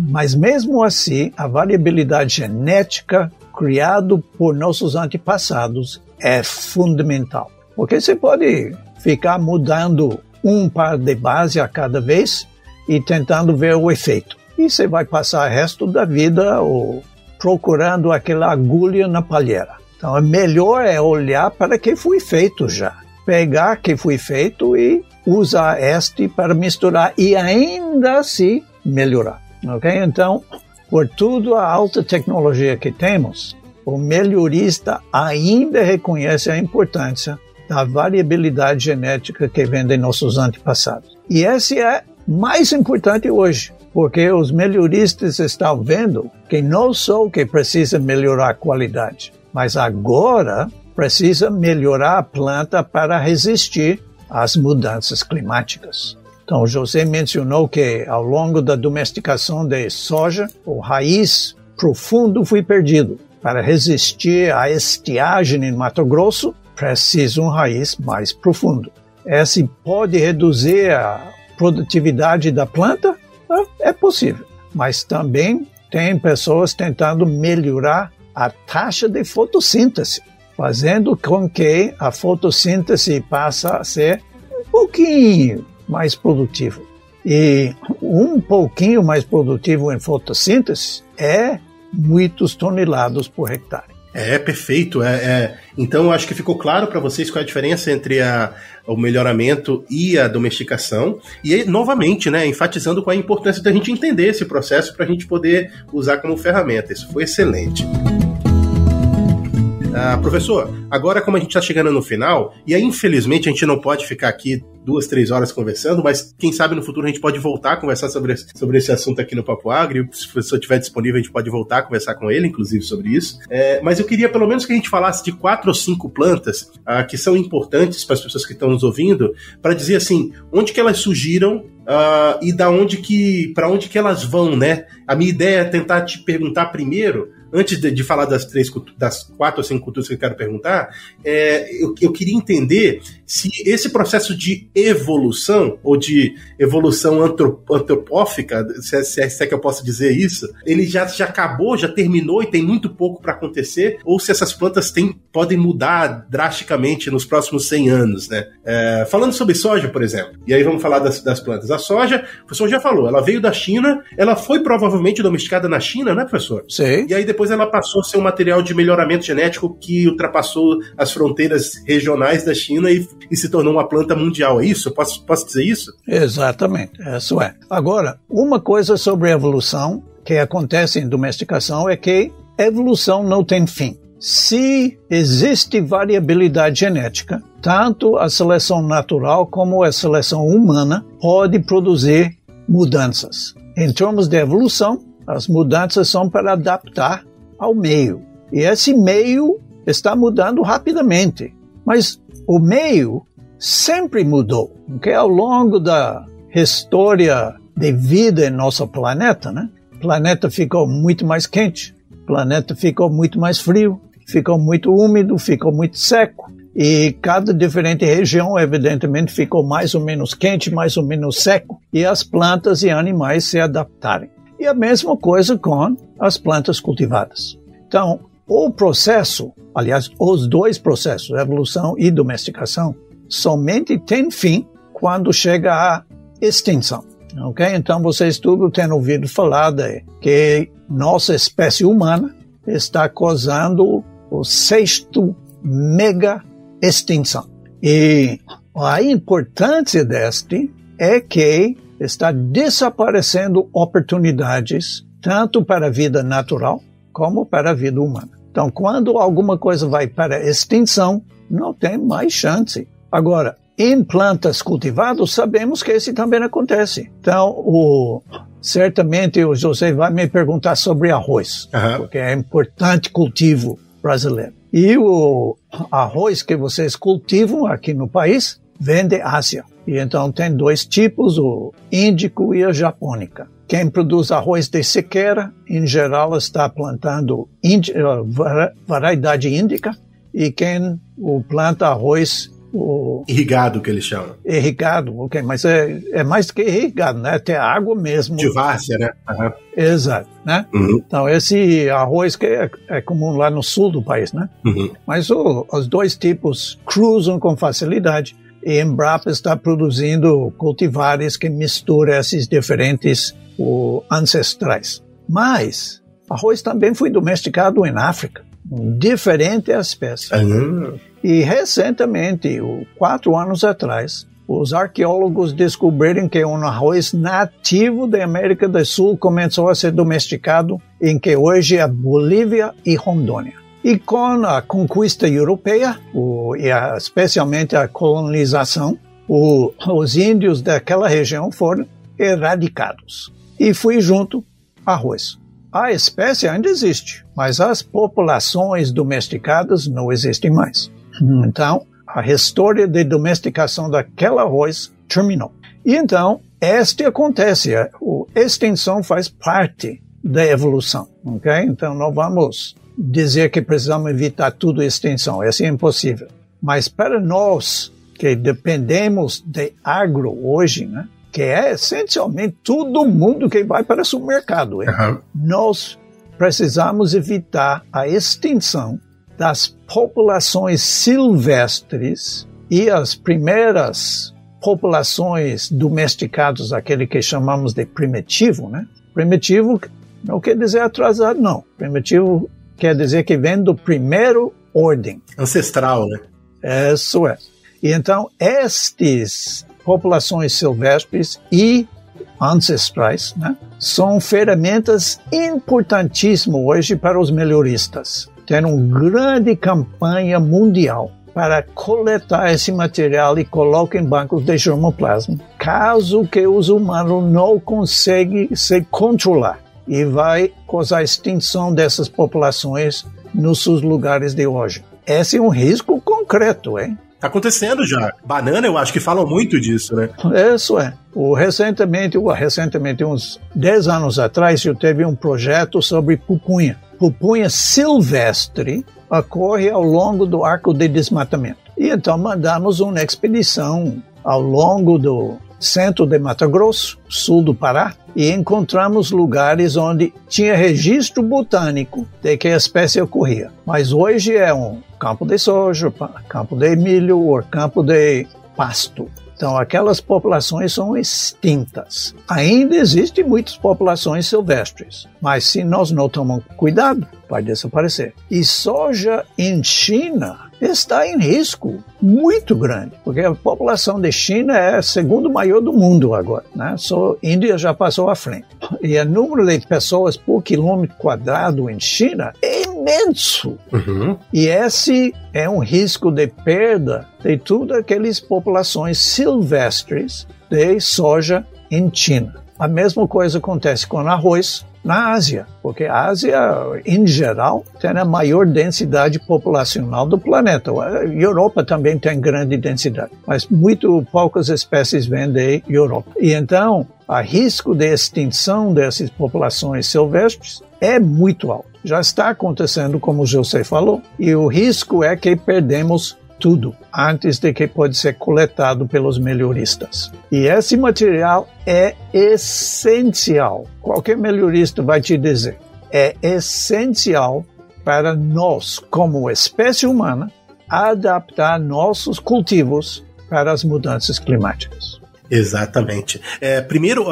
Mas mesmo assim, a variabilidade genética criada por nossos antepassados é fundamental. Porque você pode ficar mudando um par de base a cada vez e tentando ver o efeito. E você vai passar o resto da vida ou, procurando aquela agulha na palheira. Então, é melhor é olhar para que foi feito já. Pegar que foi feito e usar este para misturar e ainda assim melhorar. Ok? Então, por tudo a alta tecnologia que temos, o melhorista ainda reconhece a importância da variabilidade genética que vem de nossos antepassados. E esse é mais importante hoje, porque os melhoristas estão vendo que não só que precisa melhorar a qualidade, mas agora precisa melhorar a planta para resistir às mudanças climáticas. Então, José mencionou que ao longo da domesticação de soja, o raiz profundo foi perdido. Para resistir à estiagem em Mato Grosso, precisa um raiz mais profundo. Esse pode reduzir a produtividade da planta? É possível. Mas também tem pessoas tentando melhorar a taxa de fotossíntese, fazendo com que a fotossíntese passe a ser um pouquinho mais produtivo. E um pouquinho mais produtivo em fotossíntese é muitos toneladas por hectare. É, perfeito. É, é. Então, acho que ficou claro para vocês qual é a diferença entre a, o melhoramento e a domesticação. E, novamente, né, enfatizando qual é a importância da gente entender esse processo para a gente poder usar como ferramenta. Isso foi excelente. Ah, professor, agora como a gente está chegando no final, e aí infelizmente a gente não pode ficar aqui duas, três horas conversando, mas quem sabe no futuro a gente pode voltar a conversar sobre, sobre esse assunto aqui no Papo Agro. Se o professor estiver disponível, a gente pode voltar a conversar com ele, inclusive, sobre isso. É, mas eu queria pelo menos que a gente falasse de quatro ou cinco plantas ah, que são importantes para as pessoas que estão nos ouvindo, para dizer assim, onde que elas surgiram uh, e da onde que para onde que elas vão, né? A minha ideia é tentar te perguntar primeiro antes de, de, falar das três, das quatro ou cinco culturas que eu quero perguntar, é, eu, eu, queria entender se esse processo de evolução, ou de evolução antropófica, se é, se, é, se é, que eu posso dizer isso, ele já, já acabou, já terminou e tem muito pouco para acontecer, ou se essas plantas têm, podem mudar drasticamente nos próximos 100 anos, né? É, falando sobre soja, por exemplo, e aí vamos falar das, das plantas. A soja, o professor já falou, ela veio da China, ela foi provavelmente domesticada na China, né, professor? Sim. E aí depois ela passou a ser um material de melhoramento genético que ultrapassou as fronteiras regionais da China e, e se tornou uma planta mundial. É isso? Eu posso, posso dizer isso? Exatamente, isso é. Agora, uma coisa sobre evolução que acontece em domesticação é que evolução não tem fim. Se existe variabilidade genética, tanto a seleção natural como a seleção humana pode produzir mudanças. Em termos de evolução, as mudanças são para adaptar ao meio. E esse meio está mudando rapidamente. Mas o meio sempre mudou, porque ao longo da história de vida em nosso planeta, né? O planeta ficou muito mais quente, o planeta ficou muito mais frio, ficou muito úmido, ficou muito seco. E cada diferente região, evidentemente, ficou mais ou menos quente, mais ou menos seco, e as plantas e animais se adaptarem. E a mesma coisa com as plantas cultivadas. Então, o processo, aliás, os dois processos, evolução e domesticação, somente tem fim quando chega à extinção. Ok? Então vocês tudo têm ouvido falar de que nossa espécie humana está causando o sexto mega extinção. E a importância deste é que está desaparecendo oportunidades tanto para a vida natural como para a vida humana. Então, quando alguma coisa vai para extinção, não tem mais chance. Agora, em plantas cultivadas, sabemos que isso também acontece. Então, o, certamente o José vai me perguntar sobre arroz, uhum. porque é importante cultivo brasileiro. E o arroz que vocês cultivam aqui no país vem Ásia. E então tem dois tipos, o índico e a japônica. Quem produz arroz de sequeira, em geral, está plantando eh, variedade índica, e quem planta arroz o... Irrigado, que eles chamam. Irrigado, ok, mas é, é mais do que irrigado, né? Tem água mesmo. De várzea, né? Uhum. Exato, né? Uhum. Então, esse arroz que é, é, comum lá no sul do país, né? Uhum. Mas o, os dois tipos cruzam com facilidade e Embrapa está produzindo cultivares que misturam esses diferentes ancestrais. Mas arroz também foi domesticado em África, diferente espécie. Uhum. E recentemente, quatro anos atrás, os arqueólogos descobriram que um arroz nativo da América do Sul começou a ser domesticado em que hoje é Bolívia e Rondônia. E com a conquista europeia, o, e a, especialmente a colonização, o, os índios daquela região foram erradicados. E foi junto arroz. A espécie ainda existe, mas as populações domesticadas não existem mais. Então, a história de domesticação daquele arroz terminou. E então, este acontece, a extinção faz parte da evolução, ok? Então, não vamos dizer que precisamos evitar tudo extinção, isso é impossível. Mas para nós que dependemos de agro hoje, né? Que é essencialmente todo mundo que vai para o supermercado. Uhum. Nós precisamos evitar a extinção das populações silvestres e as primeiras populações domesticadas, aquele que chamamos de primitivo, né? Primitivo não quer dizer atrasado, não. Primitivo quer dizer que vem do primeiro ordem. Ancestral, né? Isso é. E então, estas populações silvestres e ancestrais né, são ferramentas importantíssimas hoje para os melhoristas tem uma grande campanha mundial para coletar esse material e colocar em bancos de germoplasma, caso que os humanos não conseguem se controlar e vai causar a extinção dessas populações nos seus lugares de hoje. Esse é um risco concreto, hein? Tá acontecendo já. Banana, eu acho que falam muito disso, né? Isso é. O, recentemente, recentemente, uns 10 anos atrás, eu teve um projeto sobre pupunha pupunha silvestre ocorre ao longo do arco de desmatamento. E então mandamos uma expedição ao longo do centro de Mato Grosso, sul do Pará, e encontramos lugares onde tinha registro botânico de que a espécie ocorria. Mas hoje é um campo de soja, campo de milho ou campo de pasto. Então, aquelas populações são extintas. Ainda existem muitas populações silvestres, mas se nós não tomamos cuidado, vai desaparecer. E soja em China está em risco muito grande, porque a população de China é a segunda maior do mundo agora, né? Só Índia já passou à frente. E o número de pessoas por quilômetro quadrado em China é imenso. Uhum. E esse é um risco de perda de todas aquelas populações silvestres de soja em China. A mesma coisa acontece com arroz, na Ásia, porque a Ásia, em geral, tem a maior densidade populacional do planeta. A Europa também tem grande densidade, mas muito poucas espécies vêm da Europa. E então, o risco de extinção dessas populações silvestres é muito alto. Já está acontecendo, como o José falou, e o risco é que perdemos tudo antes de que pode ser coletado pelos melhoristas. E esse material é essencial. Qualquer melhorista vai te dizer, é essencial para nós, como espécie humana, adaptar nossos cultivos para as mudanças climáticas. Exatamente. É, primeiro,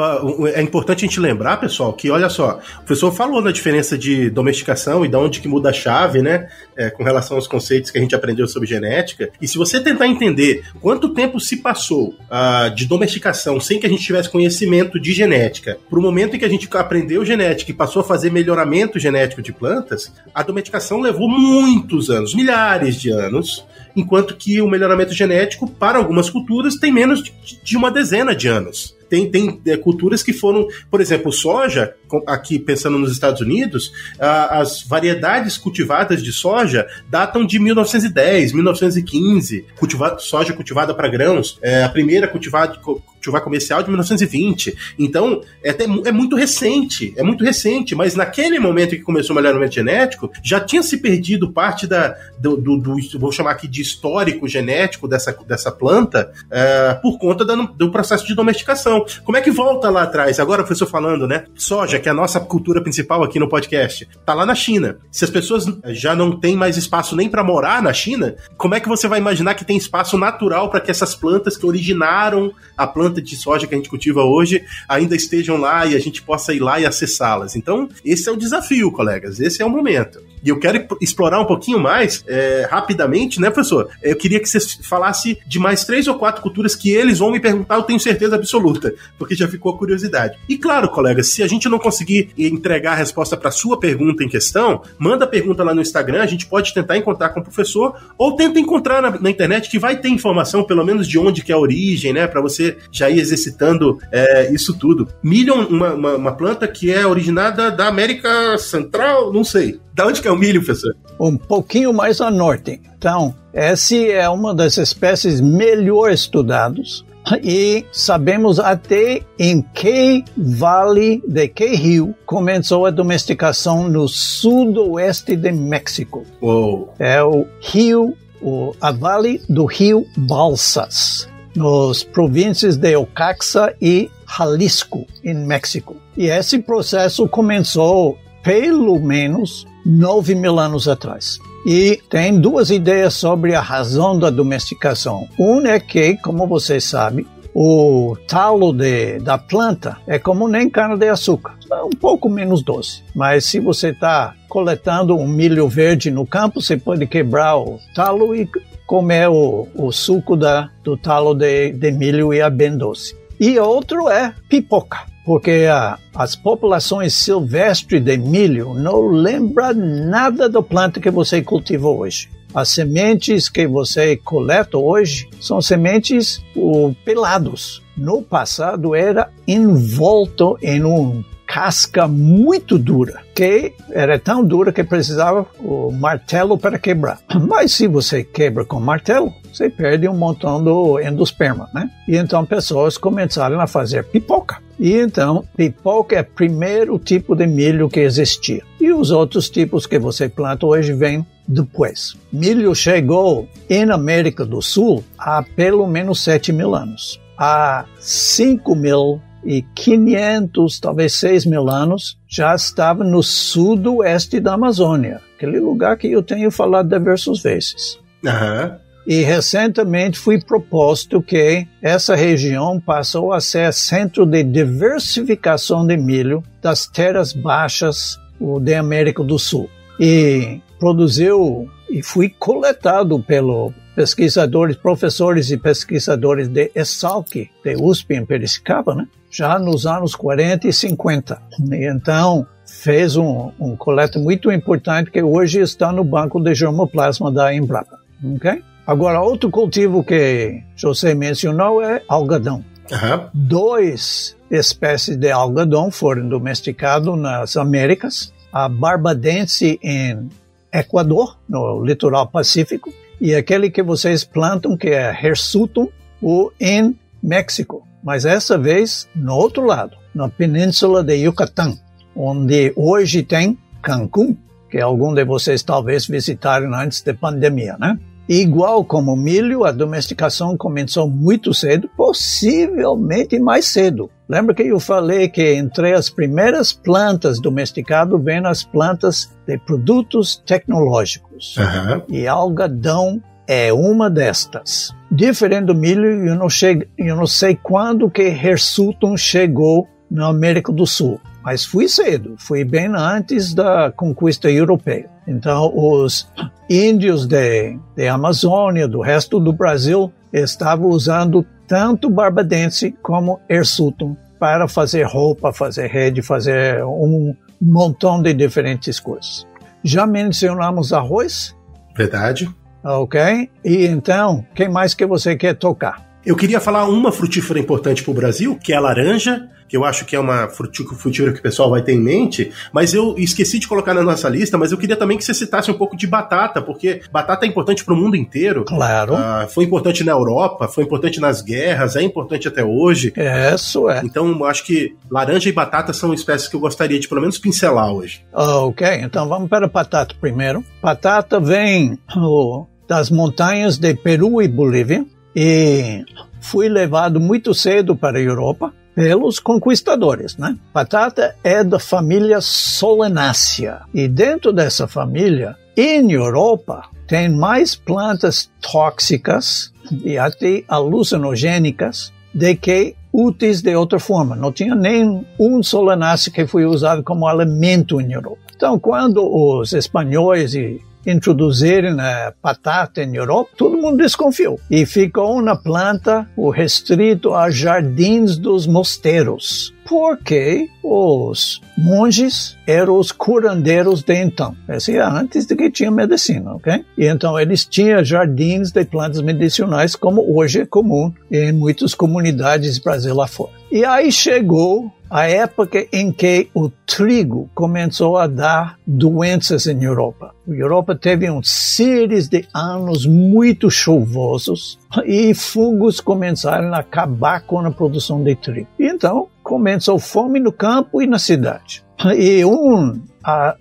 é importante a gente lembrar, pessoal, que olha só, o professor falou da diferença de domesticação e de onde que muda a chave, né? É, com relação aos conceitos que a gente aprendeu sobre genética. E se você tentar entender quanto tempo se passou uh, de domesticação sem que a gente tivesse conhecimento de genética, para o momento em que a gente aprendeu genética e passou a fazer melhoramento genético de plantas, a domesticação levou muitos anos, milhares de anos enquanto que o melhoramento genético, para algumas culturas, tem menos de uma dezena de anos. Tem, tem é, culturas que foram, por exemplo, soja, aqui pensando nos Estados Unidos, as variedades cultivadas de soja datam de 1910, 1915. Cultiva, soja cultivada para grãos, é, a primeira cultivada cultivar comercial de 1920. Então, é, até, é muito recente, é muito recente, mas naquele momento que começou o melhoramento genético, já tinha se perdido parte da, do, do, do vou chamar aqui de histórico genético dessa, dessa planta é, por conta da, do processo de domesticação. Como é que volta lá atrás? Agora o professor falando, né? Soja, que é a nossa cultura principal aqui no podcast, tá lá na China. Se as pessoas já não têm mais espaço nem para morar na China, como é que você vai imaginar que tem espaço natural para que essas plantas que originaram a planta de soja que a gente cultiva hoje ainda estejam lá e a gente possa ir lá e acessá-las? Então, esse é o desafio, colegas. Esse é o momento. E eu quero explorar um pouquinho mais, é, rapidamente, né, professor? Eu queria que você falasse de mais três ou quatro culturas que eles vão me perguntar, eu tenho certeza absoluta, porque já ficou a curiosidade. E claro, colegas, se a gente não conseguir entregar a resposta para sua pergunta em questão, manda a pergunta lá no Instagram, a gente pode tentar encontrar com o professor, ou tenta encontrar na, na internet que vai ter informação, pelo menos de onde que é a origem, né, para você já ir exercitando é, isso tudo. Milho, uma, uma, uma planta que é originada da América Central, não sei. Da onde que é o milho, professor? Um pouquinho mais a norte. Então, essa é uma das espécies melhor estudadas e sabemos até em que vale de que rio começou a domesticação no sudoeste de México. Uou. É o rio, o, a vale do rio Balsas, nos províncias de Oaxaca e Jalisco, em México. E esse processo começou pelo menos 9 mil anos atrás. E tem duas ideias sobre a razão da domesticação. Uma é que, como você sabe, o talo de, da planta é como nem cana-de-açúcar, é um pouco menos doce. Mas se você está coletando um milho verde no campo, você pode quebrar o talo e comer o, o suco da, do talo de, de milho e é bem doce. E outro é pipoca porque as populações silvestres de milho não lembram nada da planta que você cultiva hoje. As sementes que você coleta hoje são sementes o, pelados. No passado era envolto em um casca muito dura, que era tão dura que precisava o martelo para quebrar. Mas se você quebra com martelo, você perde um montão do endosperma, né? E então pessoas começaram a fazer pipoca. E então, pipoca é o primeiro tipo de milho que existia. E os outros tipos que você planta hoje vêm depois. Milho chegou em América do Sul há pelo menos 7 mil anos. Há 5 mil e 500, talvez 6 mil anos, já estava no sudoeste da Amazônia, aquele lugar que eu tenho falado diversas vezes. Uhum. E recentemente foi proposto que essa região passou a ser centro de diversificação de milho das terras baixas da América do Sul. E produziu e foi coletado pelo pesquisadores, professores e pesquisadores de Exalc, de USP em Piracicaba, né? já nos anos 40 e 50. E então, fez um, um coleta muito importante que hoje está no banco de germoplasma da Embrapa. Okay? Agora, outro cultivo que José mencionou é algodão. Uhum. Dois espécies de algodão foram domesticados nas Américas. A barbadense em Equador, no litoral pacífico, e aquele que vocês plantam, que é Hirsutum, o em México. Mas essa vez no outro lado, na península de Yucatán, onde hoje tem Cancún, que algum de vocês talvez visitaram antes da pandemia, né? Igual como milho, a domesticação começou muito cedo, possivelmente mais cedo. Lembra que eu falei que entre as primeiras plantas domesticadas vêm as plantas de produtos tecnológicos. Aham. E algodão é uma destas. Diferente do milho, eu não, chego, eu não sei quando que Hirsutun chegou na América do Sul, mas fui cedo, fui bem antes da conquista europeia. Então, os índios de, de Amazônia, do resto do Brasil, estavam usando tanto barbadense como Hirsutun para fazer roupa, fazer rede, fazer um montão de diferentes coisas. Já mencionamos arroz, Verdade. ok? E então, quem mais que você quer tocar? Eu queria falar uma frutífera importante para o Brasil, que é a laranja, que eu acho que é uma frutífera que o pessoal vai ter em mente, mas eu esqueci de colocar na nossa lista, mas eu queria também que você citasse um pouco de batata, porque batata é importante para o mundo inteiro. Claro, Ah, foi importante na Europa, foi importante nas guerras, é importante até hoje. isso é. Então, eu acho que laranja e batata são espécies que eu gostaria de pelo menos pincelar hoje. Ok, então vamos para a batata primeiro. Batata vem oh, das montanhas de Peru e Bolívia e foi levado muito cedo para a Europa pelos conquistadores, né? Batata é da família Solanaceae e dentro dessa família, em Europa, tem mais plantas tóxicas e até alucinogênicas de que úteis de outra forma. Não tinha nem um solanáceo que foi usado como alimento em Europa. Então, quando os espanhóis e introduziram a batata em Europa, todo mundo desconfiou. E ficou na planta o restrito a jardins dos mosteiros. Porque os monges eram os curandeiros de então. Esse é antes de que tinha medicina, ok? E então eles tinham jardins de plantas medicinais, como hoje é comum em muitas comunidades do Brasil lá fora. E aí chegou a época em que o trigo começou a dar doenças em Europa. A Europa teve um série de anos muito chuvosos e fungos começaram a acabar com a produção de trigo. Então começou fome no campo e na cidade. E um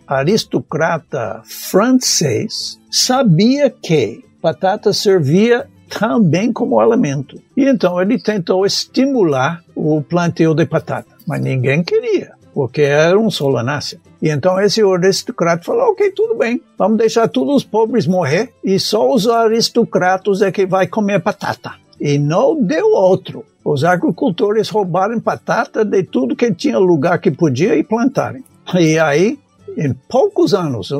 aristocrata francês sabia que batata servia também como alimento. E então ele tentou estimular o plantio de batata, mas ninguém queria, porque era um solanáceo. E então esse aristocrata falou, ok, tudo bem, vamos deixar todos os pobres morrer e só os aristocratas é que vai comer batata. E não deu outro. Os agricultores roubaram batata de tudo que tinha lugar que podia e plantarem. E aí, em poucos anos,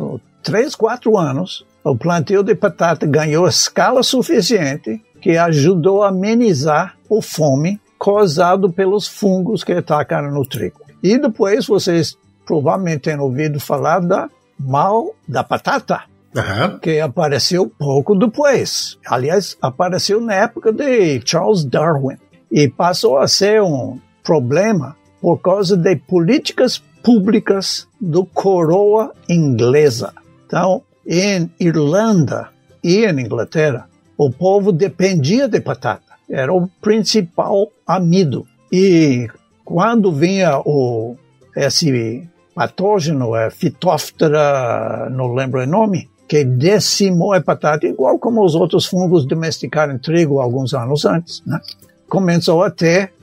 três, quatro anos, o plantio de batata ganhou escala suficiente que ajudou a amenizar o fome causado pelos fungos que atacaram no trigo. E depois vocês provavelmente têm ouvido falar da mal da batata, Aham. que apareceu pouco depois. Aliás, apareceu na época de Charles Darwin e passou a ser um problema por causa de políticas públicas do coroa inglesa. Então, em Irlanda e em Inglaterra, o povo dependia de batata. Era o principal amido. E quando vinha o, esse patógeno, a Phytophthora, não lembro o nome, que decimou a batata, igual como os outros fungos domesticaram trigo alguns anos antes. Né? Começou a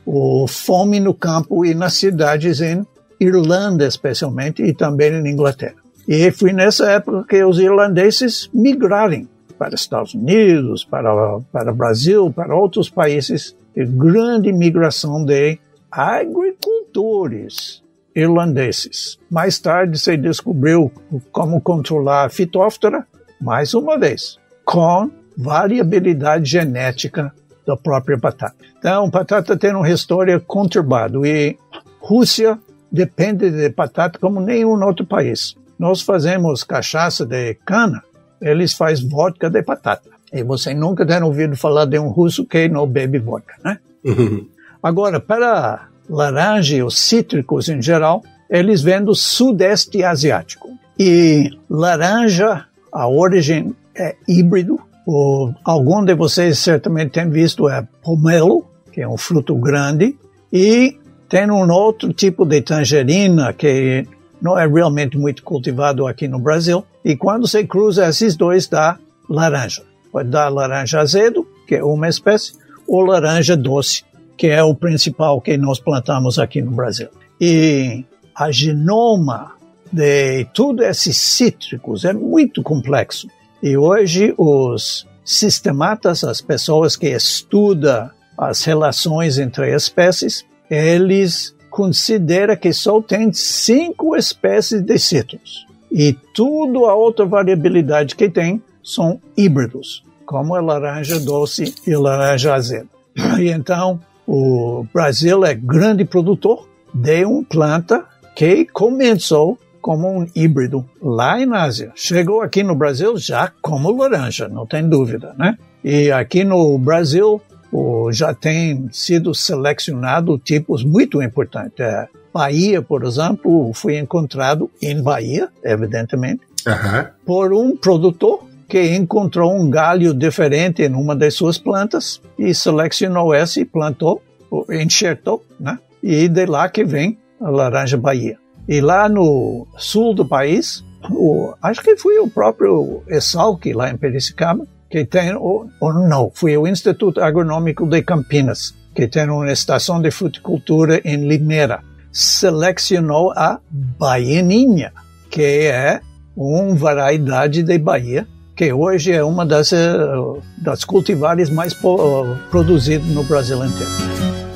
o fome no campo e nas cidades em Irlanda, especialmente, e também em Inglaterra. E foi nessa época que os irlandeses migraram para Estados Unidos, para, para Brasil, para outros países, e grande migração de agricultores irlandeses. Mais tarde se descobriu como controlar a fitóftora, mais uma vez, com variabilidade genética da própria batata. Então, batata tem uma história conturbada e Rússia depende de batata como nenhum outro país. Nós fazemos cachaça de cana, eles fazem vodka de batata. E você nunca tem ouvido falar de um russo que não bebe vodka, né? Uhum. Agora, para laranja e os cítricos em geral, eles vêm do sudeste asiático. E laranja, a origem é híbrido. O, algum de vocês certamente tem visto é pomelo, que é um fruto grande. E tem um outro tipo de tangerina que não é realmente muito cultivado aqui no Brasil. E quando você cruza esses dois, dá laranja. Pode dar laranja azedo, que é uma espécie, ou laranja doce, que é o principal que nós plantamos aqui no Brasil. E a genoma de todos esses cítricos é muito complexo. E hoje os sistematas, as pessoas que estudam as relações entre espécies, eles consideram que só tem cinco espécies de cítricos. E toda a outra variabilidade que tem são híbridos, como a laranja doce e a laranja azeda. E então, o Brasil é grande produtor de uma planta que começou como um híbrido lá na Ásia. Chegou aqui no Brasil já como laranja, não tem dúvida, né? E aqui no Brasil já tem sido selecionado tipos muito importantes. É, Bahia, por exemplo, foi encontrado em Bahia, evidentemente, uhum. por um produtor que encontrou um galho diferente em uma das suas plantas e selecionou esse, plantou, enxertou, né? E de lá que vem a laranja Bahia. E lá no sul do país, o, acho que foi o próprio Exalc, lá em Piracicaba, que tem, ou, ou não, foi o Instituto Agronômico de Campinas, que tem uma estação de fruticultura em Limeira, selecionou a baianinha, que é uma variedade de Bahia, que hoje é uma das, eh, das cultivares mais produzidas no Brasil inteiro.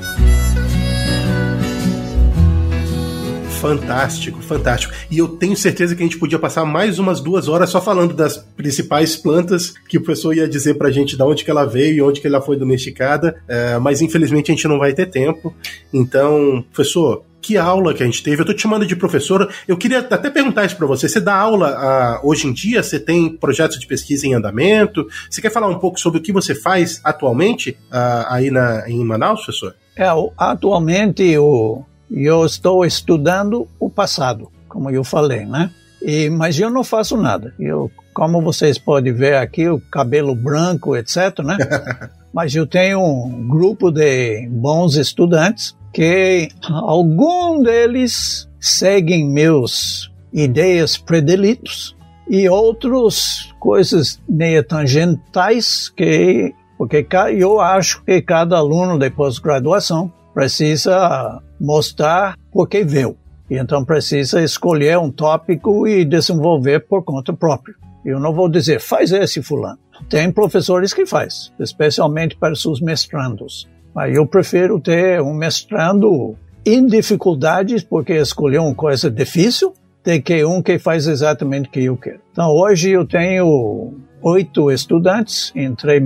Fantástico, fantástico. E eu tenho certeza que a gente podia passar mais umas duas horas só falando das principais plantas que o professor ia dizer pra gente de onde que ela veio e onde que ela foi domesticada, é, mas infelizmente a gente não vai ter tempo. Então, professor, que aula que a gente teve. Eu tô te chamando de professora. Eu queria até perguntar isso para você. Você dá aula uh, hoje em dia? Você tem projetos de pesquisa em andamento? Você quer falar um pouco sobre o que você faz atualmente uh, aí na, em Manaus, professor? É, atualmente o, eu estou estudando o passado, como eu falei, né? E, mas eu não faço nada. Eu, como vocês podem ver aqui, o cabelo branco, etc, né? mas eu tenho um grupo de bons estudantes que algum deles seguem meus ideias predelitos e outros coisas meio tangentais que porque eu acho que cada aluno de pós-graduação precisa mostrar porque viu. E então precisa escolher um tópico e desenvolver por conta própria. Eu não vou dizer, faz esse fulano. Tem professores que faz, especialmente para seus mestrandos. Mas eu prefiro ter um mestrando em dificuldades, porque escolheu uma coisa difícil, do que um que faz exatamente o que eu quero. Então hoje eu tenho oito estudantes, entre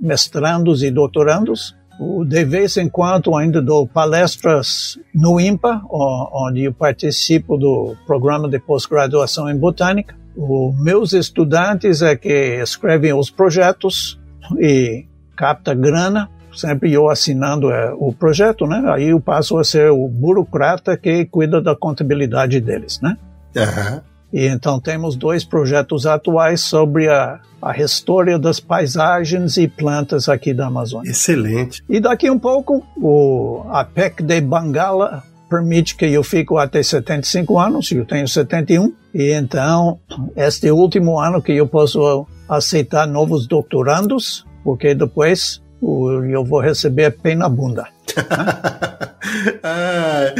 mestrandos e doutorandos, de vez em quando ainda dou palestras no IMPA, onde eu participo do programa de pós-graduação em botânica. Os meus estudantes é que escrevem os projetos e capta grana, sempre eu assinando é, o projeto, né? Aí eu passo a ser o burocrata que cuida da contabilidade deles, né? Uhum. E então temos dois projetos atuais sobre a, a história das paisagens e plantas aqui da Amazônia. Excelente. E daqui um pouco, o, a PEC de Bangala permite que eu fique até 75 anos, eu tenho 71, e então este último ano que eu posso aceitar novos doutorandos, porque depois eu vou receber pena bunda. ah,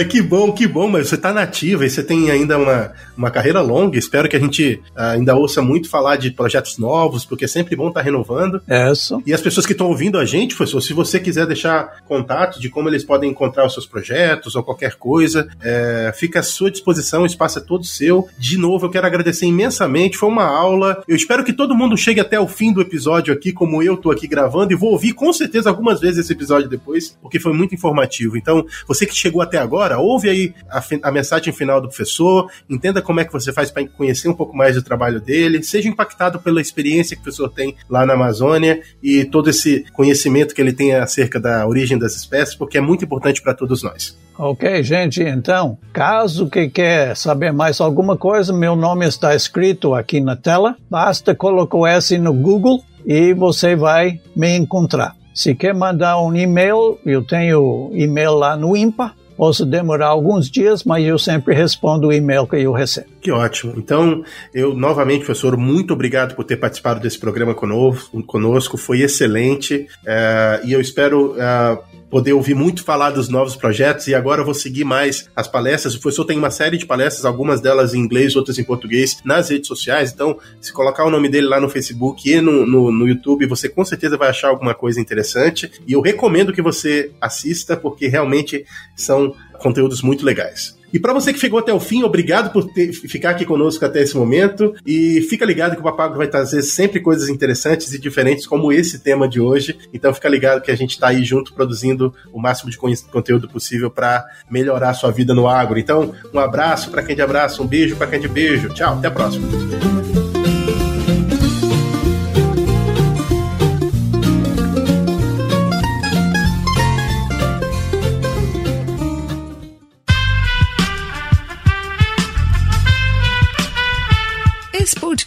ah, que bom, que bom, mas você está nativa e você tem ainda uma, uma carreira longa. Espero que a gente ah, ainda ouça muito falar de projetos novos, porque é sempre bom estar tá renovando. É isso. E as pessoas que estão ouvindo a gente, professor, se você quiser deixar contato de como eles podem encontrar os seus projetos ou qualquer coisa, é, fica à sua disposição, o espaço é todo seu. De novo, eu quero agradecer imensamente, foi uma aula. Eu espero que todo mundo chegue até o fim do episódio aqui, como eu estou aqui gravando, e vou ouvir com certeza algumas vezes esse episódio depois, porque foi muito informativo. Então, você que chegou até agora, ouve aí a, a mensagem final do professor, entenda como é que você faz para conhecer um pouco mais do trabalho dele, seja impactado pela experiência que o professor tem lá na Amazônia e todo esse conhecimento que ele tem acerca da origem das espécies, porque é muito importante para todos nós. Ok, gente, então, caso que quer saber mais alguma coisa, meu nome está escrito aqui na tela, basta colocar S no Google e você vai me encontrar. Se quer mandar um e-mail, eu tenho e-mail lá no IMPA. Posso demorar alguns dias, mas eu sempre respondo o e-mail que eu recebo. Que ótimo. Então, eu novamente, professor, muito obrigado por ter participado desse programa conosco. foi excelente. Uh, e eu espero uh, poder ouvir muito falar dos novos projetos e agora eu vou seguir mais as palestras. O professor tem uma série de palestras, algumas delas em inglês, outras em português, nas redes sociais. Então, se colocar o nome dele lá no Facebook e no, no, no YouTube, você com certeza vai achar alguma coisa interessante. E eu recomendo que você assista, porque realmente são conteúdos muito legais. E para você que ficou até o fim, obrigado por ter, ficar aqui conosco até esse momento. E fica ligado que o Papago vai trazer sempre coisas interessantes e diferentes, como esse tema de hoje. Então fica ligado que a gente está aí junto produzindo o máximo de conteúdo possível para melhorar a sua vida no agro. Então, um abraço para quem de abraço, um beijo para quem de beijo. Tchau, até a próxima.